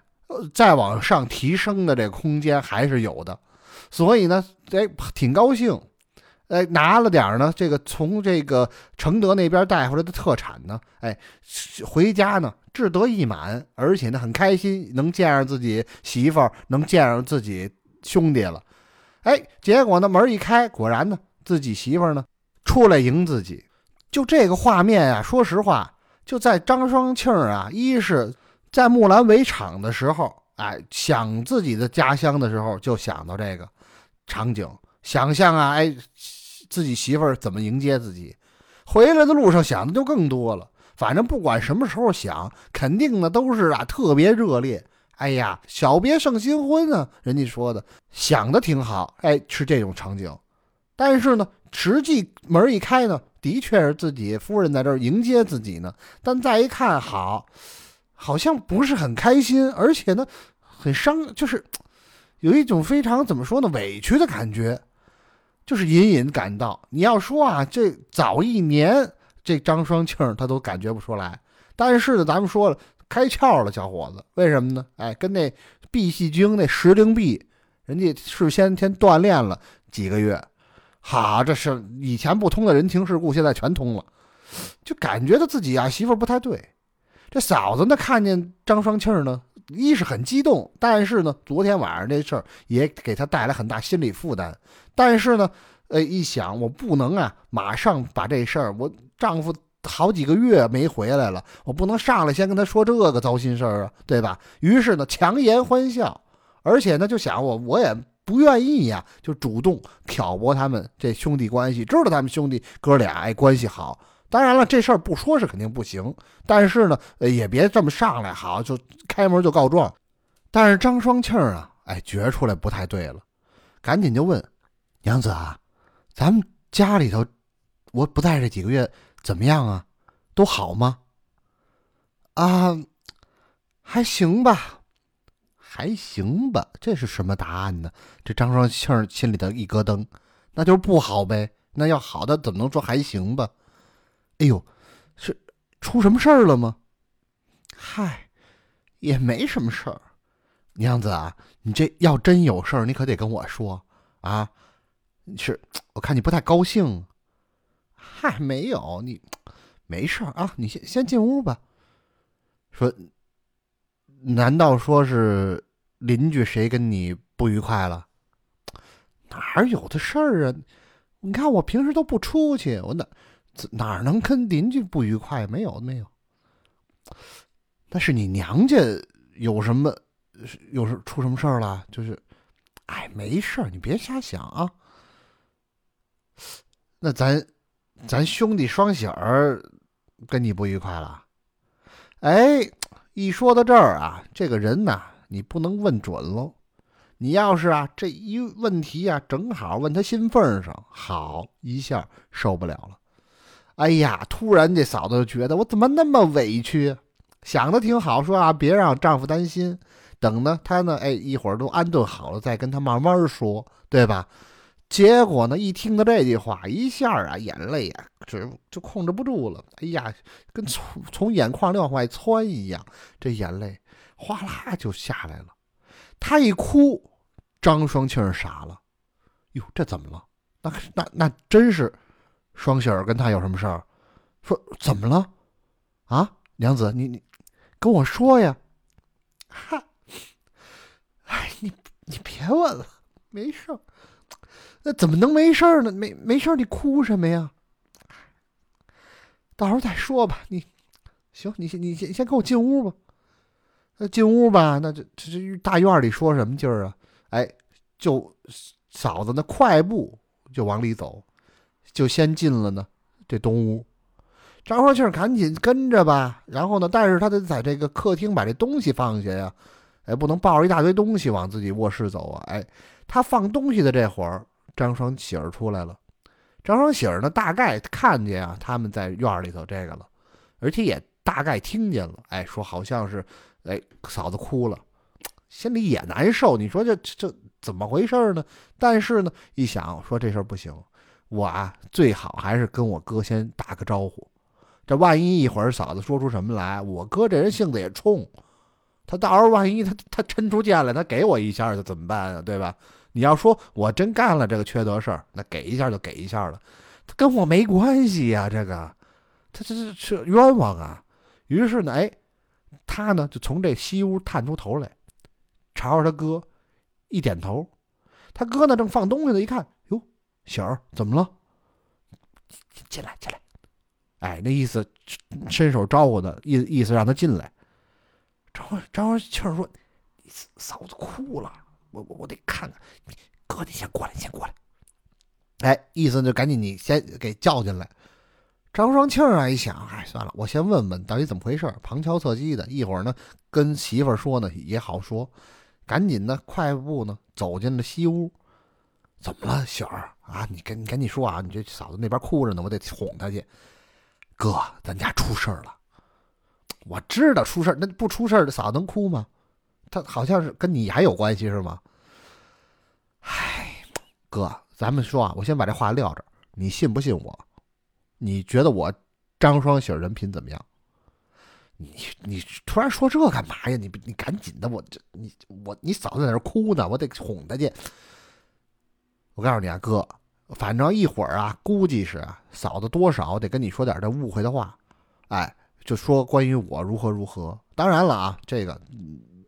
再往上提升的这个空间还是有的。所以呢，哎，挺高兴，哎，拿了点呢，这个从这个承德那边带回来的特产呢，哎，回家呢志得意满，而且呢很开心，能见着自己媳妇儿，能见着自己兄弟了。哎，结果呢门一开，果然呢自己媳妇儿呢出来迎自己。就这个画面啊，说实话，就在张双庆啊，一是在木兰围场的时候，哎，想自己的家乡的时候，就想到这个场景，想象啊，哎，自己媳妇儿怎么迎接自己，回来的路上想的就更多了。反正不管什么时候想，肯定呢都是啊特别热烈。哎呀，小别胜新婚啊，人家说的，想的挺好，哎，是这种场景。但是呢，实际门一开呢。的确是自己夫人在这儿迎接自己呢，但再一看，好，好像不是很开心，而且呢，很伤，就是有一种非常怎么说呢，委屈的感觉，就是隐隐感到。你要说啊，这早一年，这张双庆他都感觉不出来，但是呢，咱们说了，开窍了，小伙子，为什么呢？哎，跟那碧玺军那石灵璧，人家是先天锻炼了几个月。好，这是以前不通的人情世故，现在全通了，就感觉到自己啊媳妇不太对。这嫂子呢，看见张双庆呢，一是很激动，但是呢，昨天晚上这事儿也给他带来很大心理负担。但是呢，呃，一想我不能啊，马上把这事儿，我丈夫好几个月没回来了，我不能上来先跟他说这个糟心事儿啊，对吧？于是呢，强颜欢笑，而且呢，就想我我也不愿意呀，就主动挑拨他们这兄弟关系，知道他们兄弟哥俩哎关系好。当然了，这事儿不说是肯定不行，但是呢，也别这么上来，好就开门就告状。但是张双庆啊，哎，觉出来不太对了，赶紧就问娘子啊，咱们家里头，我不在这几个月怎么样啊？都好吗？啊，还行吧，还行吧。这是什么答案呢？这张双庆心里头一咯噔，那就是不好呗。那要好的怎么能说还行吧？哎呦，是出什么事儿了吗？嗨，也没什么事儿。娘子啊，你这要真有事儿，你可得跟我说啊。是，我看你不太高兴。嗨，没有，你没事儿啊，你先先进屋吧。说，难道说是邻居谁跟你不愉快了？哪有的事儿啊？你看我平时都不出去，我哪？哪能跟邻居不愉快？没有，没有。那是你娘家有什么，有什出什么事儿了？就是，哎，没事儿，你别瞎想啊。那咱，咱兄弟双喜儿跟你不愉快了？哎，一说到这儿啊，这个人呐，你不能问准喽。你要是啊，这一问题啊，正好问他心缝上，好一下受不了了。哎呀！突然，这嫂子就觉得我怎么那么委屈？想的挺好，说啊，别让丈夫担心。等呢，她呢，哎，一会儿都安顿好了，再跟他慢慢说，对吧？结果呢，一听到这句话，一下啊，眼泪啊，就就控制不住了。哎呀，跟从从眼眶里往外窜一样，这眼泪哗啦就下来了。她一哭，张双庆傻了。哟，这怎么了？那那那真是。双喜儿跟他有什么事儿？说怎么了？啊，娘子，你你跟我说呀！哈，哎，你你别问了，没事儿。那怎么能没事儿呢？没没事儿，你哭什么呀？到时候再说吧。你行，你先你先先跟我进屋吧。那进屋吧，那这这这大院里说什么劲儿啊？哎，就嫂子那快步就往里走。就先进了呢，这东屋，张双庆赶紧跟着吧。然后呢，但是他得在这个客厅把这东西放下呀，哎，不能抱着一大堆东西往自己卧室走啊。哎，他放东西的这会儿，张双喜儿出来了。张双喜儿呢，大概看见啊他们在院里头这个了，而且也大概听见了。哎，说好像是，哎，嫂子哭了，心里也难受。你说这这怎么回事呢？但是呢，一想说这事儿不行。我啊，最好还是跟我哥先打个招呼。这万一一会儿嫂子说出什么来，我哥这人性子也冲，他到时候万一他他抻出剑来，他给我一下，就怎么办啊？对吧？你要说我真干了这个缺德事儿，那给一下就给一下了，他跟我没关系呀，这个他这这是冤枉啊。于是呢，哎，他呢就从这西屋探出头来，朝着他哥一点头。他哥呢正放东西呢，一看。哟小儿怎么了？进来，进来。哎，那意思，伸手招呼他，意意思让他进来。张张庆说：“嫂子哭了，我我我得看看。哥，你先过来，你先过来。”哎，意思就赶紧你先给叫进来。张双庆啊，一想，哎，算了，我先问问到底怎么回事，旁敲侧击的，一会儿呢跟媳妇儿说呢也好说。赶紧呢，快步呢走进了西屋。怎么了，小儿啊？你跟你赶紧说啊！你这嫂子那边哭着呢，我得哄她去。哥，咱家出事儿了。我知道出事儿，那不出事儿，嫂子能哭吗？他好像是跟你还有关系是吗？唉，哥，咱们说啊，我先把这话撂这儿，你信不信我？你觉得我张双喜人品怎么样？你你突然说这干嘛呀？你你赶紧的，我这你我你嫂子在那哭呢，我得哄她去。我告诉你啊，哥，反正一会儿啊，估计是嫂子多少得跟你说点这误会的话，哎，就说关于我如何如何。当然了啊，这个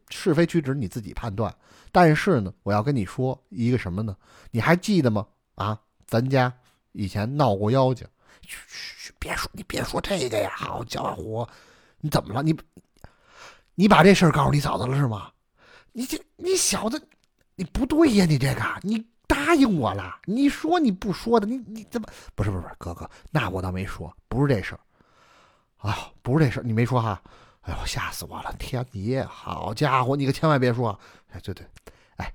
是非曲直你自己判断。但是呢，我要跟你说一个什么呢？你还记得吗？啊，咱家以前闹过妖精。嘘嘘，别别说，你别说这个呀！好家伙，你怎么了？你你把这事儿告诉你嫂子了是吗？你这你小子，你不对呀！你这个，你答应我了，你说你不说的，你你怎么不是不是不是哥哥？那我倒没说，不是这事儿。啊，不是这事儿，你没说哈？哎呦，吓死我了！天爷，好家伙，你可千万别说！哎，对对，哎，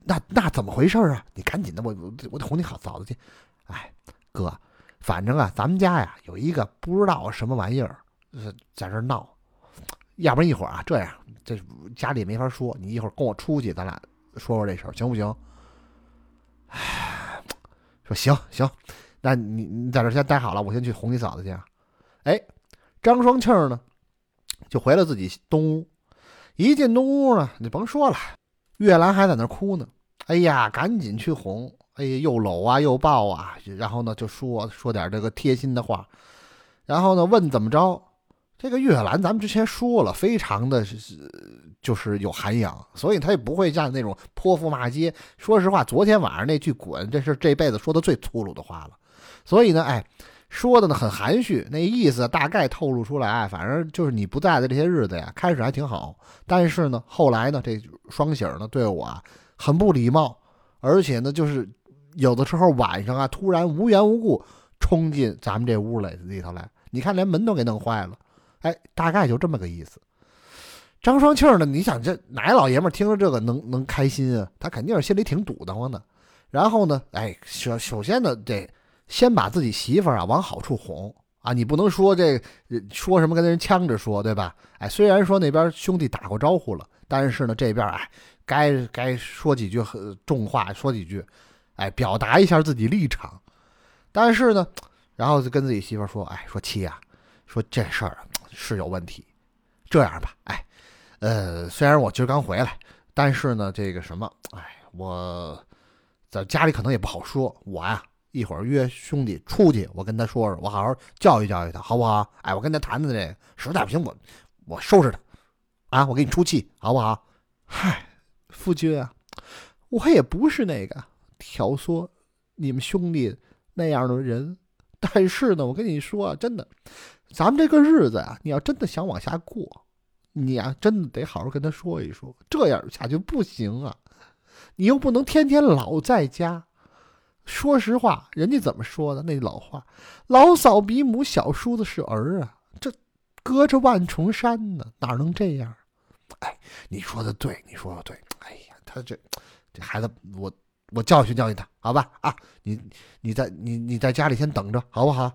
那那怎么回事啊？你赶紧的，我我我得哄你好嫂子去。哎，哥，反正啊，咱们家呀有一个不知道什么玩意儿，在这闹。要不然一会儿啊，这样，这家里没法说，你一会儿跟我出去，咱俩说说这事儿，行不行？哎，<sighs> 说行行，那你你在这先待好了，我先去哄你嫂子去。哎，张双庆呢？就回了自己东屋，一进东屋呢，你甭说了，月兰还在那哭呢。哎呀，赶紧去哄，哎呀，又搂啊又抱啊，然后呢就说说点这个贴心的话，然后呢问怎么着。这个月兰咱们之前说了，非常的是就是有涵养，所以他也不会像那种泼妇骂街。说实话，昨天晚上那句“滚”，这是这辈子说的最粗鲁的话了。所以呢，哎。说的呢很含蓄，那意思大概透露出来，反正就是你不在的这些日子呀，开始还挺好，但是呢，后来呢，这双喜呢对我啊很不礼貌，而且呢，就是有的时候晚上啊，突然无缘无故冲进咱们这屋里里头来，你看连门都给弄坏了，哎，大概就这么个意思。张双庆呢，你想这哪老爷们听了这个能能开心啊？他肯定是心里挺堵得慌的。然后呢，哎，首首先呢，得。先把自己媳妇儿啊往好处哄啊，你不能说这说什么跟人呛着说，对吧？哎，虽然说那边兄弟打过招呼了，但是呢这边哎该该说几句重话，说几句，哎表达一下自己立场。但是呢，然后就跟自己媳妇说，哎说妻啊，说这事儿是有问题。这样吧，哎，呃，虽然我今儿刚回来，但是呢这个什么，哎，我在家里可能也不好说，我呀。一会儿约兄弟出去，我跟他说说，我好好教育教育他，好不好？哎，我跟他谈谈这个，实在不行，我我收拾他，啊，我给你出气，好不好？嗨，夫君啊，我也不是那个挑唆你们兄弟那样的人，但是呢，我跟你说啊，真的，咱们这个日子呀，你要真的想往下过，你啊，真的得好好跟他说一说，这样下去不行啊，你又不能天天老在家。说实话，人家怎么说的？那老话，“老嫂比母，小叔子是儿啊。”这隔着万重山呢，哪能这样？哎，你说的对，你说的对。哎呀，他这这孩子，我我教训教训他，好吧？啊，你你在你你在家里先等着，好不好？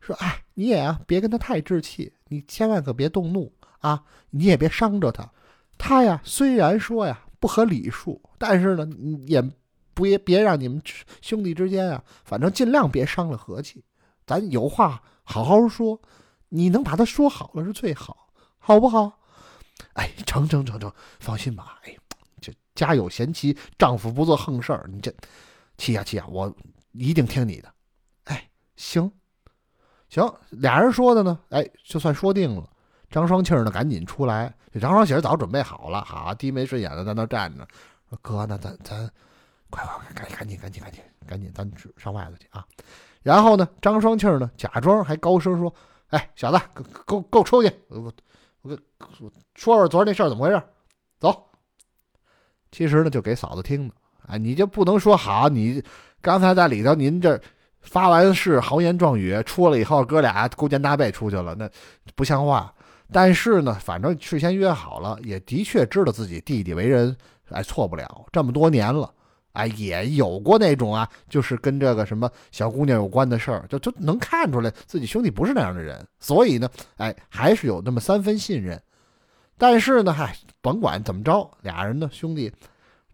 说，哎，你也啊，别跟他太置气，你千万可别动怒啊，你也别伤着他。他呀，虽然说呀不合礼数，但是呢，也。不也别让你们兄弟之间啊，反正尽量别伤了和气。咱有话好好说，你能把他说好了是最好，好不好？哎，成成成成，放心吧。哎，这家有贤妻，丈夫不做横事儿。你这，气呀气呀，我一定听你的。哎，行，行，俩人说的呢，哎，就算说定了。张双庆呢，赶紧出来。这张双喜早准备好了，好低眉顺眼的在那站着，说哥，那咱咱。快快快，赶赶紧赶紧赶紧赶紧，咱上外头去啊！然后呢，张双庆呢，假装还高声说：“哎，小子，给我给我出去！我我给说说昨儿那事儿怎么回事？走。”其实呢，就给嫂子听的。哎，你就不能说好？你刚才在里头，您这发完誓，豪言壮语，出了以后，哥俩勾肩搭背出去了，那不像话。但是呢，反正事先约好了，也的确知道自己弟弟为人，哎，错不了。这么多年了。哎，也有过那种啊，就是跟这个什么小姑娘有关的事儿，就就能看出来自己兄弟不是那样的人，所以呢，哎，还是有那么三分信任。但是呢，嗨，甭管怎么着，俩人呢兄弟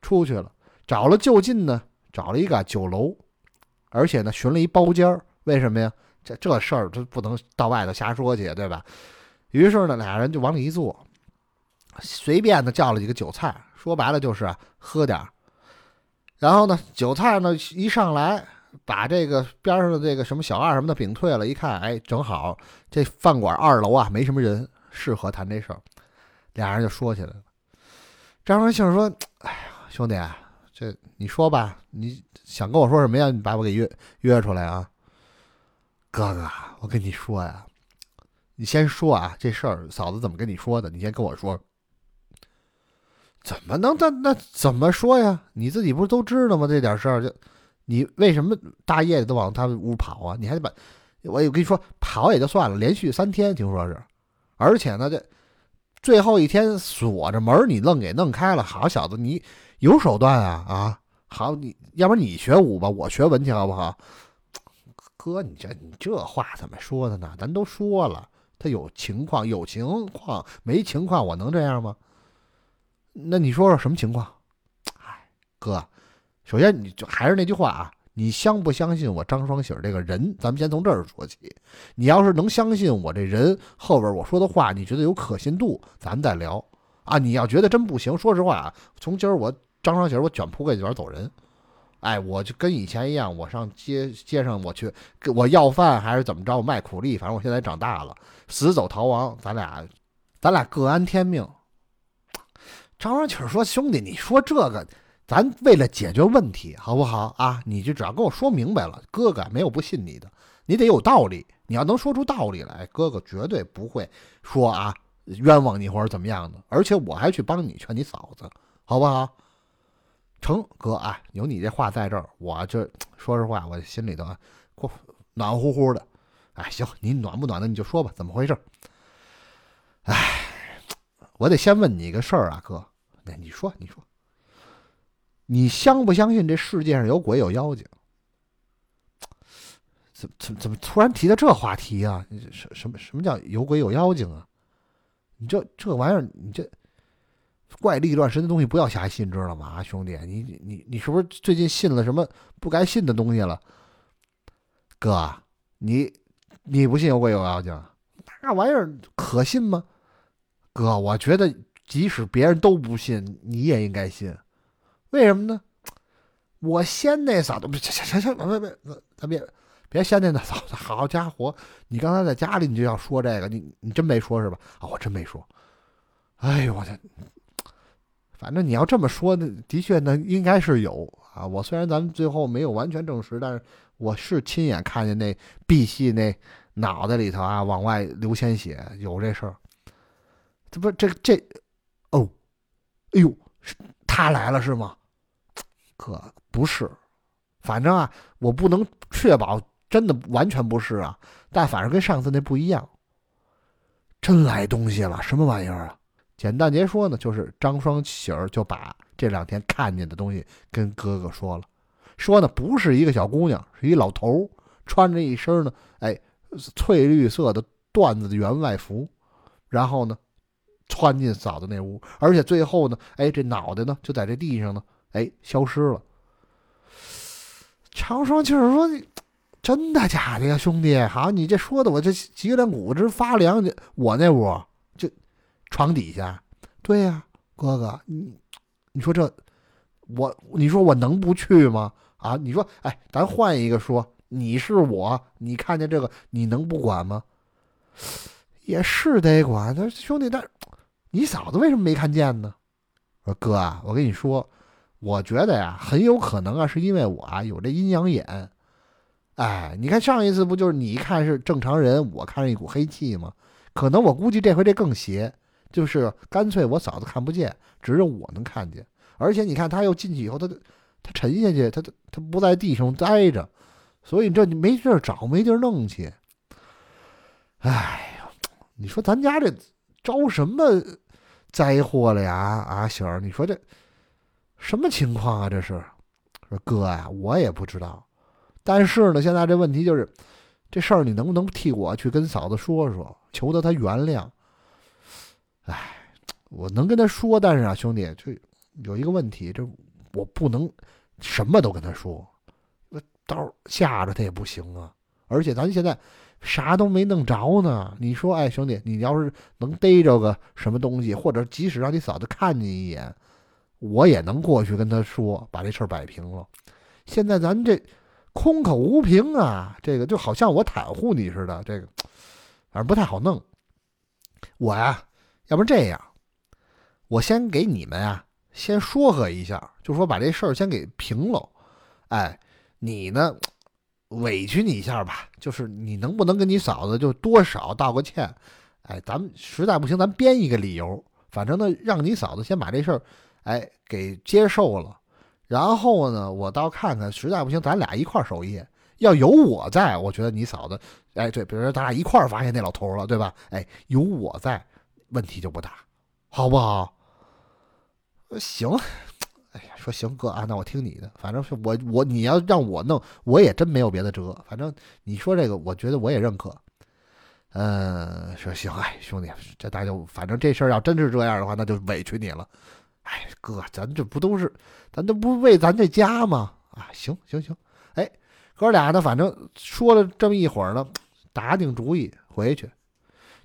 出去了，找了就近呢，找了一个酒楼，而且呢寻了一包间儿。为什么呀？这这事儿他不能到外头瞎说去，对吧？于是呢，俩人就往里一坐，随便的叫了几个酒菜，说白了就是喝点儿。然后呢，酒菜呢一上来，把这个边上的这个什么小二什么的屏退了，一看，哎，正好这饭馆二楼啊没什么人，适合谈这事儿，俩人就说起来了。张文庆说：“哎呀，兄弟，这你说吧，你想跟我说什么呀？你把我给约约出来啊。”哥哥，我跟你说呀，你先说啊，这事儿嫂子怎么跟你说的？你先跟我说。怎么能？那那怎么说呀？你自己不是都知道吗？这点事儿就，你为什么大夜的都往他们屋跑啊？你还得把，我也跟你说，跑也就算了，连续三天听说是，而且呢，这最后一天锁着门，你愣给弄开了。好小子，你有手段啊啊！好，你要不然你学武吧，我学文去好不好？哥，你这你这话怎么说的呢？咱都说了，他有情况，有情况，没情况，我能这样吗？那你说说什么情况？哎，哥，首先你就还是那句话啊，你相不相信我张双喜这个人？咱们先从这儿说起。你要是能相信我这人，后边我说的话你觉得有可信度，咱再聊啊。你要觉得真不行，说实话啊，从今儿我张双喜我卷铺盖卷走人。哎，我就跟以前一样，我上街街上我去，我要饭还是怎么着？我卖苦力，反正我现在长大了，死走逃亡，咱俩，咱俩各安天命。张双喜说：“兄弟，你说这个，咱为了解决问题，好不好啊？你就只要跟我说明白了，哥哥没有不信你的，你得有道理。你要能说出道理来，哥哥绝对不会说啊冤枉你或者怎么样的。而且我还去帮你劝你嫂子，好不好？成，哥啊，有你这话在这儿，我这说实话，我心里头过暖乎乎的。哎，行，你暖不暖的你就说吧，怎么回事？哎，我得先问你一个事儿啊，哥。”那你说，你说，你相不相信这世界上有鬼有妖精？<tsk> 怎怎怎么突然提到这话题啊？什什么什么叫有鬼有妖精啊？你这这玩意儿，你这怪力乱神的东西不要瞎信，知道吗？啊，兄弟，你你你是不是最近信了什么不该信的东西了？哥，你你不信有鬼有妖精？那玩意儿可信吗？哥，我觉得。即使别人都不信，你也应该信，为什么呢？我先那嫂子，不行行行，别别别，咱别别先那嫂子。好家伙，你刚才在家里你就要说这个，你你真没说是吧？啊，我真没说。哎呦我去，反正你要这么说，那的确呢应该是有啊。我虽然咱们最后没有完全证实，但是我是亲眼看见那 B 系那脑袋里头啊往外流鲜血，有这事儿。这不这这。哦，哎呦，他来了是吗？可不是，反正啊，我不能确保真的完全不是啊，但反正跟上次那不一样，真来东西了，什么玩意儿啊？简单截说呢，就是张双喜儿就把这两天看见的东西跟哥哥说了，说呢不是一个小姑娘，是一老头，穿着一身呢，哎，翠绿色的缎子的员外服，然后呢。窜进嫂子那屋，而且最后呢，哎，这脑袋呢就在这地上呢，哎，消失了。长双气儿说：“真的假的呀，兄弟？好，你这说的我这脊梁骨直发凉。我那屋就床底下，对呀，哥哥，你你说这我，你说我能不去吗？啊，你说，哎，咱换一个说，你是我，你看见这个，你能不管吗？也是得管，他兄弟，但。”你嫂子为什么没看见呢？说哥啊，我跟你说，我觉得呀，很有可能啊，是因为我啊有这阴阳眼。哎，你看上一次不就是你一看是正常人，我看着一股黑气吗？可能我估计这回这更邪，就是干脆我嫂子看不见，只有我能看见。而且你看他又进去以后，他他沉下去，他他不在地上待着，所以这你没地儿找，没地儿弄去。哎呀，你说咱家这招什么？灾祸了呀！啊，喜儿，你说这什么情况啊？这是说哥呀，我也不知道。但是呢，现在这问题就是，这事儿你能不能替我去跟嫂子说说，求得她原谅？哎，我能跟她说，但是啊，兄弟，就有一个问题，这我不能什么都跟她说，那到吓着她也不行啊。而且咱现在。啥都没弄着呢，你说，哎，兄弟，你要是能逮着个什么东西，或者即使让你嫂子看见一眼，我也能过去跟他说，把这事儿摆平了。现在咱这空口无凭啊，这个就好像我袒护你似的，这个反正不太好弄。我呀，要不这样，我先给你们啊，先说和一下，就说把这事儿先给平了。哎，你呢？委屈你一下吧，就是你能不能跟你嫂子就多少道个歉？哎，咱们实在不行，咱编一个理由，反正呢，让你嫂子先把这事儿，哎，给接受了。然后呢，我倒看看，实在不行，咱俩一块儿守夜。要有我在，我觉得你嫂子，哎，对，比如说咱俩一块儿发现那老头了，对吧？哎，有我在，问题就不大，好不好？行。哎呀，说行哥啊，那我听你的。反正是我我你要让我弄，我也真没有别的辙。反正你说这个，我觉得我也认可。嗯，说行，哎，兄弟，这大家就反正这事儿要真是这样的话，那就委屈你了。哎，哥，咱这不都是，咱这不为咱这家吗？啊，行行行，哎，哥俩呢，反正说了这么一会儿呢，打定主意回去。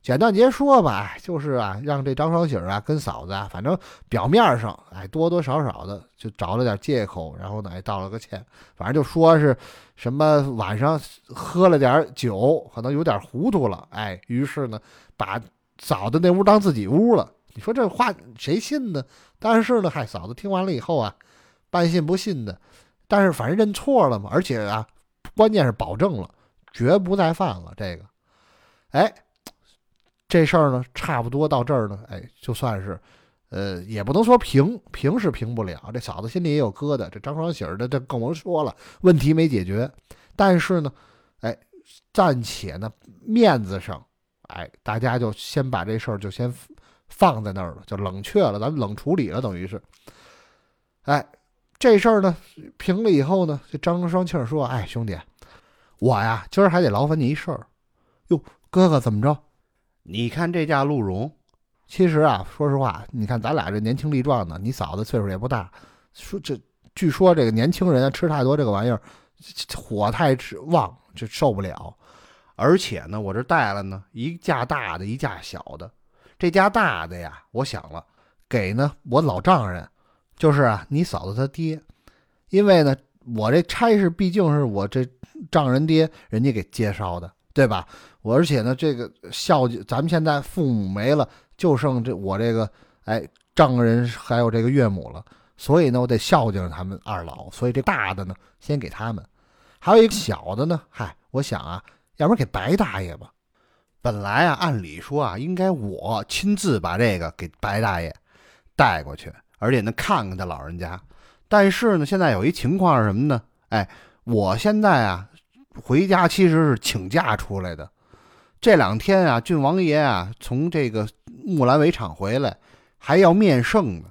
简短截说吧，就是啊，让这张双喜啊跟嫂子啊，反正表面上哎多多少少的就找了点借口，然后呢哎道了个歉，反正就说是什么晚上喝了点酒，可能有点糊涂了，哎，于是呢把嫂子那屋当自己屋了。你说这话谁信呢？但是呢，嗨，嫂子听完了以后啊，半信不信的，但是反正认错了嘛，而且啊，关键是保证了绝不再犯了这个，哎。这事儿呢，差不多到这儿呢，哎，就算是，呃，也不能说平平是平不了，这嫂子心里也有疙瘩，这张双喜儿的这更甭说了，问题没解决，但是呢，哎，暂且呢面子上，哎，大家就先把这事儿就先放在那儿了，就冷却了，咱们冷处理了，等于是，哎，这事儿呢平了以后呢，这张双庆说，哎，兄弟，我呀今儿还得劳烦你一事儿，哟，哥哥怎么着？你看这架鹿茸，其实啊，说实话，你看咱俩这年轻力壮的，你嫂子岁数也不大，说这据说这个年轻人吃太多这个玩意儿，火太旺就受不了。而且呢，我这带了呢一架大的，一架小的。这家大的呀，我想了，给呢我老丈人，就是啊你嫂子他爹，因为呢我这差事毕竟是我这丈人爹人家给介绍的。对吧？我而且呢，这个孝敬咱们现在父母没了，就剩这我这个哎丈人还有这个岳母了，所以呢，我得孝敬他们二老。所以这大的呢，先给他们；还有一个小的呢，嗨，我想啊，要不然给白大爷吧。本来啊，按理说啊，应该我亲自把这个给白大爷带过去，而且呢，看看他老人家。但是呢，现在有一情况是什么呢？哎，我现在啊。回家其实是请假出来的，这两天啊，郡王爷啊从这个木兰围场回来，还要面圣呢。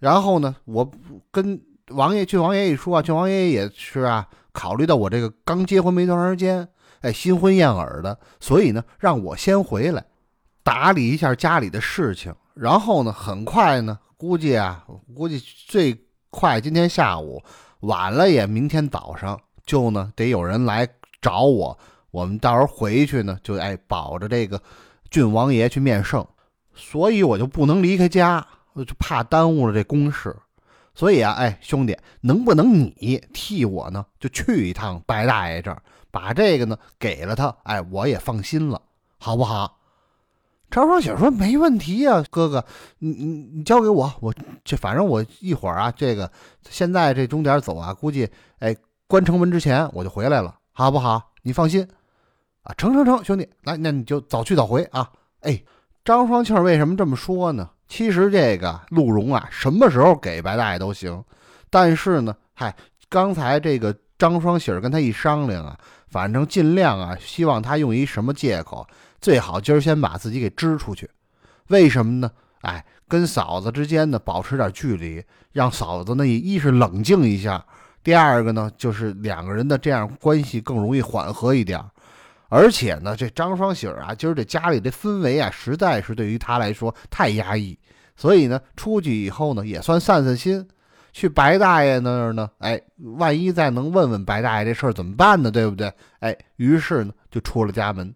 然后呢，我跟王爷、郡王爷一说啊，郡王爷也是啊，考虑到我这个刚结婚没多长时间，哎，新婚燕尔的，所以呢，让我先回来打理一下家里的事情。然后呢，很快呢，估计啊，估计最快今天下午，晚了也明天早上。就呢，得有人来找我，我们到时候回去呢，就哎保着这个郡王爷去面圣，所以我就不能离开家，我就怕耽误了这公事。所以啊，哎兄弟，能不能你替我呢，就去一趟白大爷这儿，把这个呢给了他，哎，我也放心了，好不好？张双喜说没问题呀，哥哥，你你你交给我，我这反正我一会儿啊，这个现在这钟点走啊，估计哎。关城门之前我就回来了，好不好？你放心，啊，成成成，兄弟，来，那你就早去早回啊。哎，张双庆为什么这么说呢？其实这个鹿茸啊，什么时候给白大爷都行，但是呢，嗨，刚才这个张双喜跟他一商量啊，反正尽量啊，希望他用一什么借口，最好今儿先把自己给支出去。为什么呢？哎，跟嫂子之间呢保持点距离，让嫂子呢一是冷静一下。第二个呢，就是两个人的这样关系更容易缓和一点，而且呢，这张双喜啊，今儿这家里的氛围啊，实在是对于他来说太压抑，所以呢，出去以后呢，也算散散心。去白大爷那儿呢，哎，万一再能问问白大爷这事儿怎么办呢？对不对？哎，于是呢，就出了家门。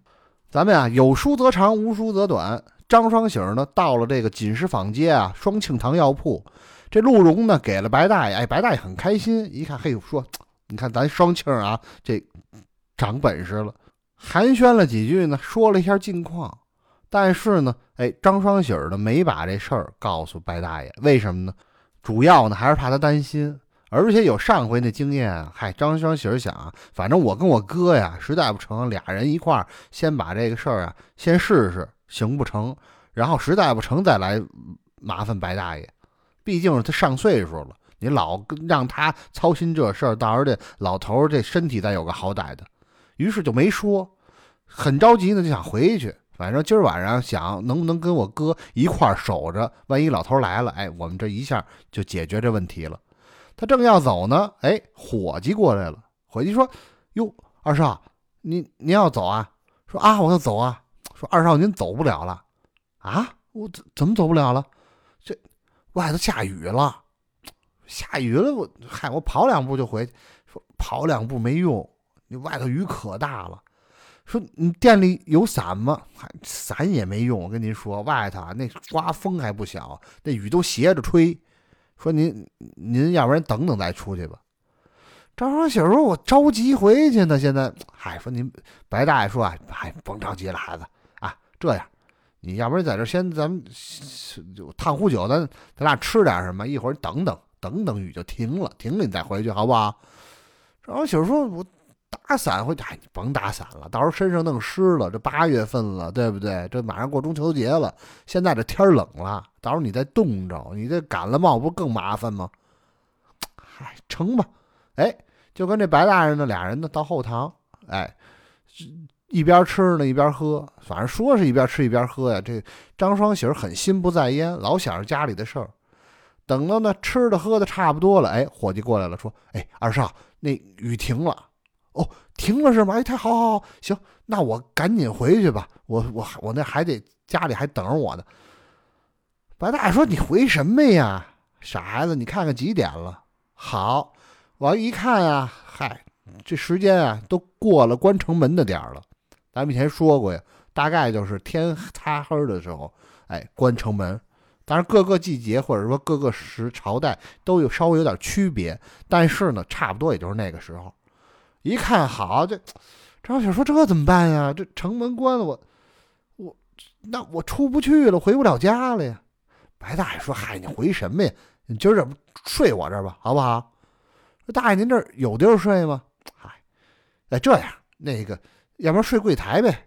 咱们啊，有书则长，无书则短。张双喜儿呢，到了这个锦石坊街啊，双庆堂药铺。这鹿茸呢，给了白大爷，哎，白大爷很开心，一看，嘿，说，<tsk> 你看咱双庆啊，这长本事了，寒暄了几句呢，说了一下近况，但是呢，哎，张双喜儿呢，没把这事儿告诉白大爷，为什么呢？主要呢，还是怕他担心，而且有上回那经验，嗨，张双喜儿想，反正我跟我哥呀，实在不成，俩人一块儿先把这个事儿啊先试试，行不成，然后实在不成再来麻烦白大爷。毕竟他上岁数了，你老跟让他操心这事儿，到时候这老头这身体再有个好歹的。于是就没说，很着急呢，就想回去。反正今儿晚上想能不能跟我哥一块儿守着，万一老头来了，哎，我们这一下就解决这问题了。他正要走呢，哎，伙计过来了。伙计说：“哟，二少，您您要走啊？”说：“啊，我要走啊。”说：“二少，您走不了了啊？我怎怎么走不了了？这外头下雨了，下雨了，我嗨，我跑两步就回去。说跑两步没用，你外头雨可大了。说你店里有伞吗？嗨，伞也没用。我跟您说，外头那刮风还不小，那雨都斜着吹。”说您您要不然等等再出去吧。张双喜说：“我着急回去呢，现在。”嗨，说您白大爷说啊，嗨，甭着急了，孩子啊，这样，你要不然在这先咱们就烫壶酒，咱咱俩吃点什么，一会儿等等等等雨就停了，停了你再回去好不好？张双喜说：“我打伞回去，哎，你甭打伞了，到时候身上弄湿了。这八月份了，对不对？这马上过中秋节了，现在这天冷了。”到时候你再冻着，你这感了冒不更麻烦吗？嗨，成吧。哎，就跟这白大人呢，俩人呢到后堂，哎，一边吃呢一边喝，反正说是一边吃一边喝呀。这张双喜很心不在焉，老想着家里的事儿。等到呢吃的喝的差不多了，哎，伙计过来了，说：“哎，二少，那雨停了。哦，停了是吗？哎，太好，好，好，行，那我赶紧回去吧。我我我那还得家里还等着我呢。”白大爷说：“你回什么呀，傻孩子！你看看几点了？好，我一看啊，嗨，这时间啊都过了关城门的点儿了。咱们以前说过呀，大概就是天擦黑的时候，哎，关城门。当然各个季节或者说各个时朝代都有稍微有点区别，但是呢，差不多也就是那个时候。一看好，这张小雪说这怎么办呀？这城门关了，我我那我出不去了，回不了家了呀。”白大爷说：“嗨，你回什么呀？你今儿这不睡我这儿吧，好不好？”说：“大爷，您这儿有地儿睡吗？”“嗨，哎，这样，那个，要不然睡柜台呗。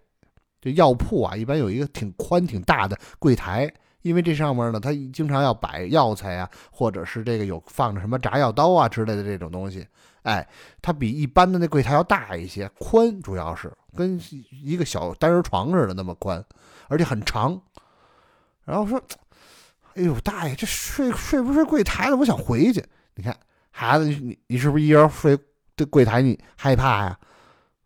这药铺啊，一般有一个挺宽、挺大的柜台，因为这上面呢，它经常要摆药材啊，或者是这个有放着什么炸药刀啊之类的这种东西。哎，它比一般的那柜台要大一些，宽，主要是跟一个小单人床似的那么宽，而且很长。然后说。”哎呦，大爷，这睡睡不睡柜台了？我想回去。你看，孩子，你你是不是一人睡这柜台？你害怕呀？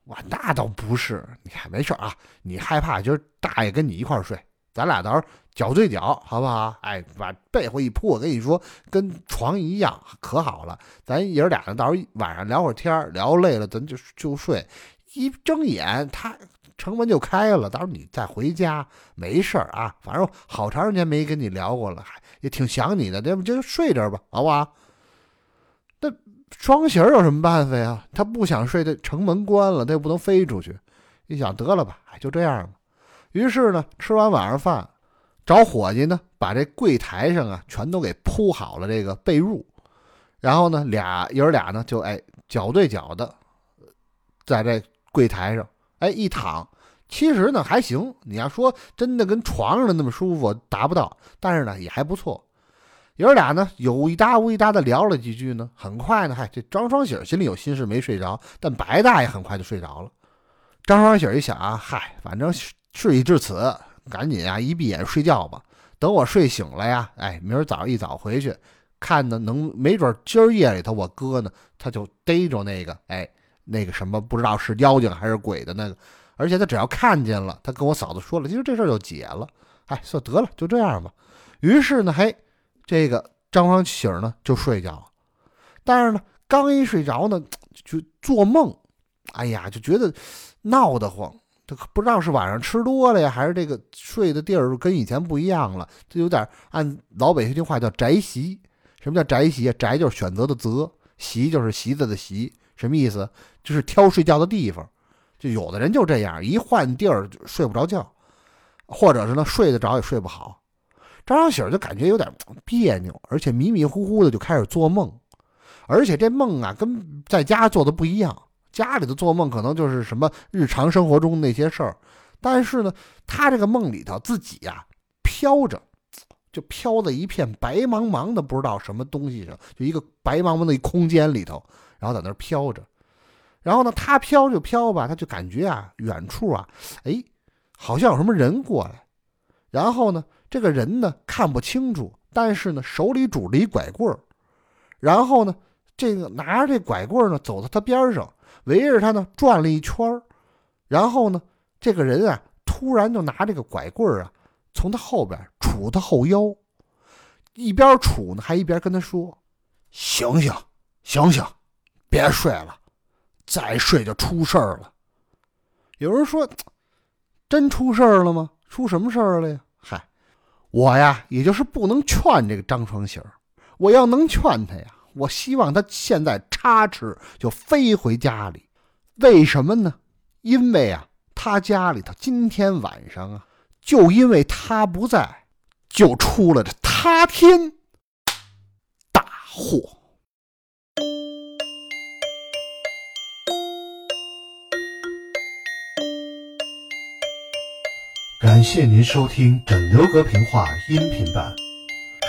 我那倒不是。你看，没事啊。你害怕，就是大爷跟你一块睡，咱俩到时候脚对脚，好不好？哎，把被子一铺，我跟你说，跟床一样，可好了。咱爷儿俩呢，到时候晚上聊会儿天，聊累了，咱就就睡。一睁眼，他。城门就开了，到时候你再回家没事儿啊。反正好长时间没跟你聊过了，也挺想你的，要不就睡这儿吧，好不好？那双喜儿有什么办法呀？他不想睡，这城门关了，他又不能飞出去。一想得了吧，哎，就这样吧。于是呢，吃完晚上饭，找伙计呢，把这柜台上啊全都给铺好了这个被褥，然后呢，俩爷俩呢就哎脚对脚的在这柜台上。哎，一躺，其实呢还行。你要说真的跟床上的那么舒服，达不到，但是呢也还不错。爷俩呢有一搭无一搭的聊了几句呢，很快呢，嗨，这张双喜心里有心事没睡着，但白大爷很快就睡着了。张双喜一想啊，嗨，反正事已至此，赶紧啊一闭眼睡觉吧。等我睡醒了呀，哎，明儿早上一早回去，看呢能没准今儿夜里头我哥呢他就逮着那个，哎。那个什么不知道是妖精还是鬼的那个，而且他只要看见了，他跟我嫂子说了，其实这事儿就解了。哎，算得了，就这样吧。于是呢，嘿，这个张双喜呢就睡觉了。但是呢，刚一睡着呢，就做梦，哎呀，就觉得闹得慌。他不知道是晚上吃多了呀，还是这个睡的地儿跟以前不一样了，就有点按老北京话叫宅席。什么叫宅席啊？宅就是选择的择，席就是席子的席。什么意思？就是挑睡觉的地方，就有的人就这样，一换地儿就睡不着觉，或者是呢睡得着也睡不好。张小喜儿就感觉有点别扭，而且迷迷糊糊的就开始做梦，而且这梦啊，跟在家做的不一样。家里头做梦可能就是什么日常生活中那些事儿，但是呢，他这个梦里头自己呀飘着，就飘在一片白茫茫的不知道什么东西上，就一个白茫茫的一空间里头，然后在那飘着。然后呢，他飘就飘吧，他就感觉啊，远处啊，哎，好像有什么人过来。然后呢，这个人呢看不清楚，但是呢手里拄着一拐棍儿。然后呢，这个拿着这拐棍儿呢走到他边上。围着他呢转了一圈儿，然后呢，这个人啊突然就拿这个拐棍儿啊，从他后边杵他后腰，一边杵呢还一边跟他说：“醒醒，醒醒，别睡了，再睡就出事儿了。”有人说：“真出事儿了吗？出什么事儿了呀？”嗨，我呀，也就是不能劝这个张双喜，我要能劝他呀。我希望他现在插翅就飞回家里，为什么呢？因为啊，他家里头今天晚上啊，就因为他不在，就出了这塌天大祸。感谢您收听《枕流阁评话》音频版。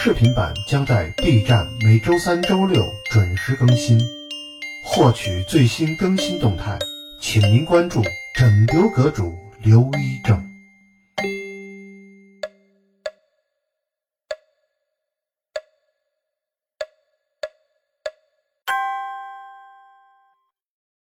视频版将在 B 站每周三、周六准时更新。获取最新更新动态，请您关注“整流阁主刘一正”。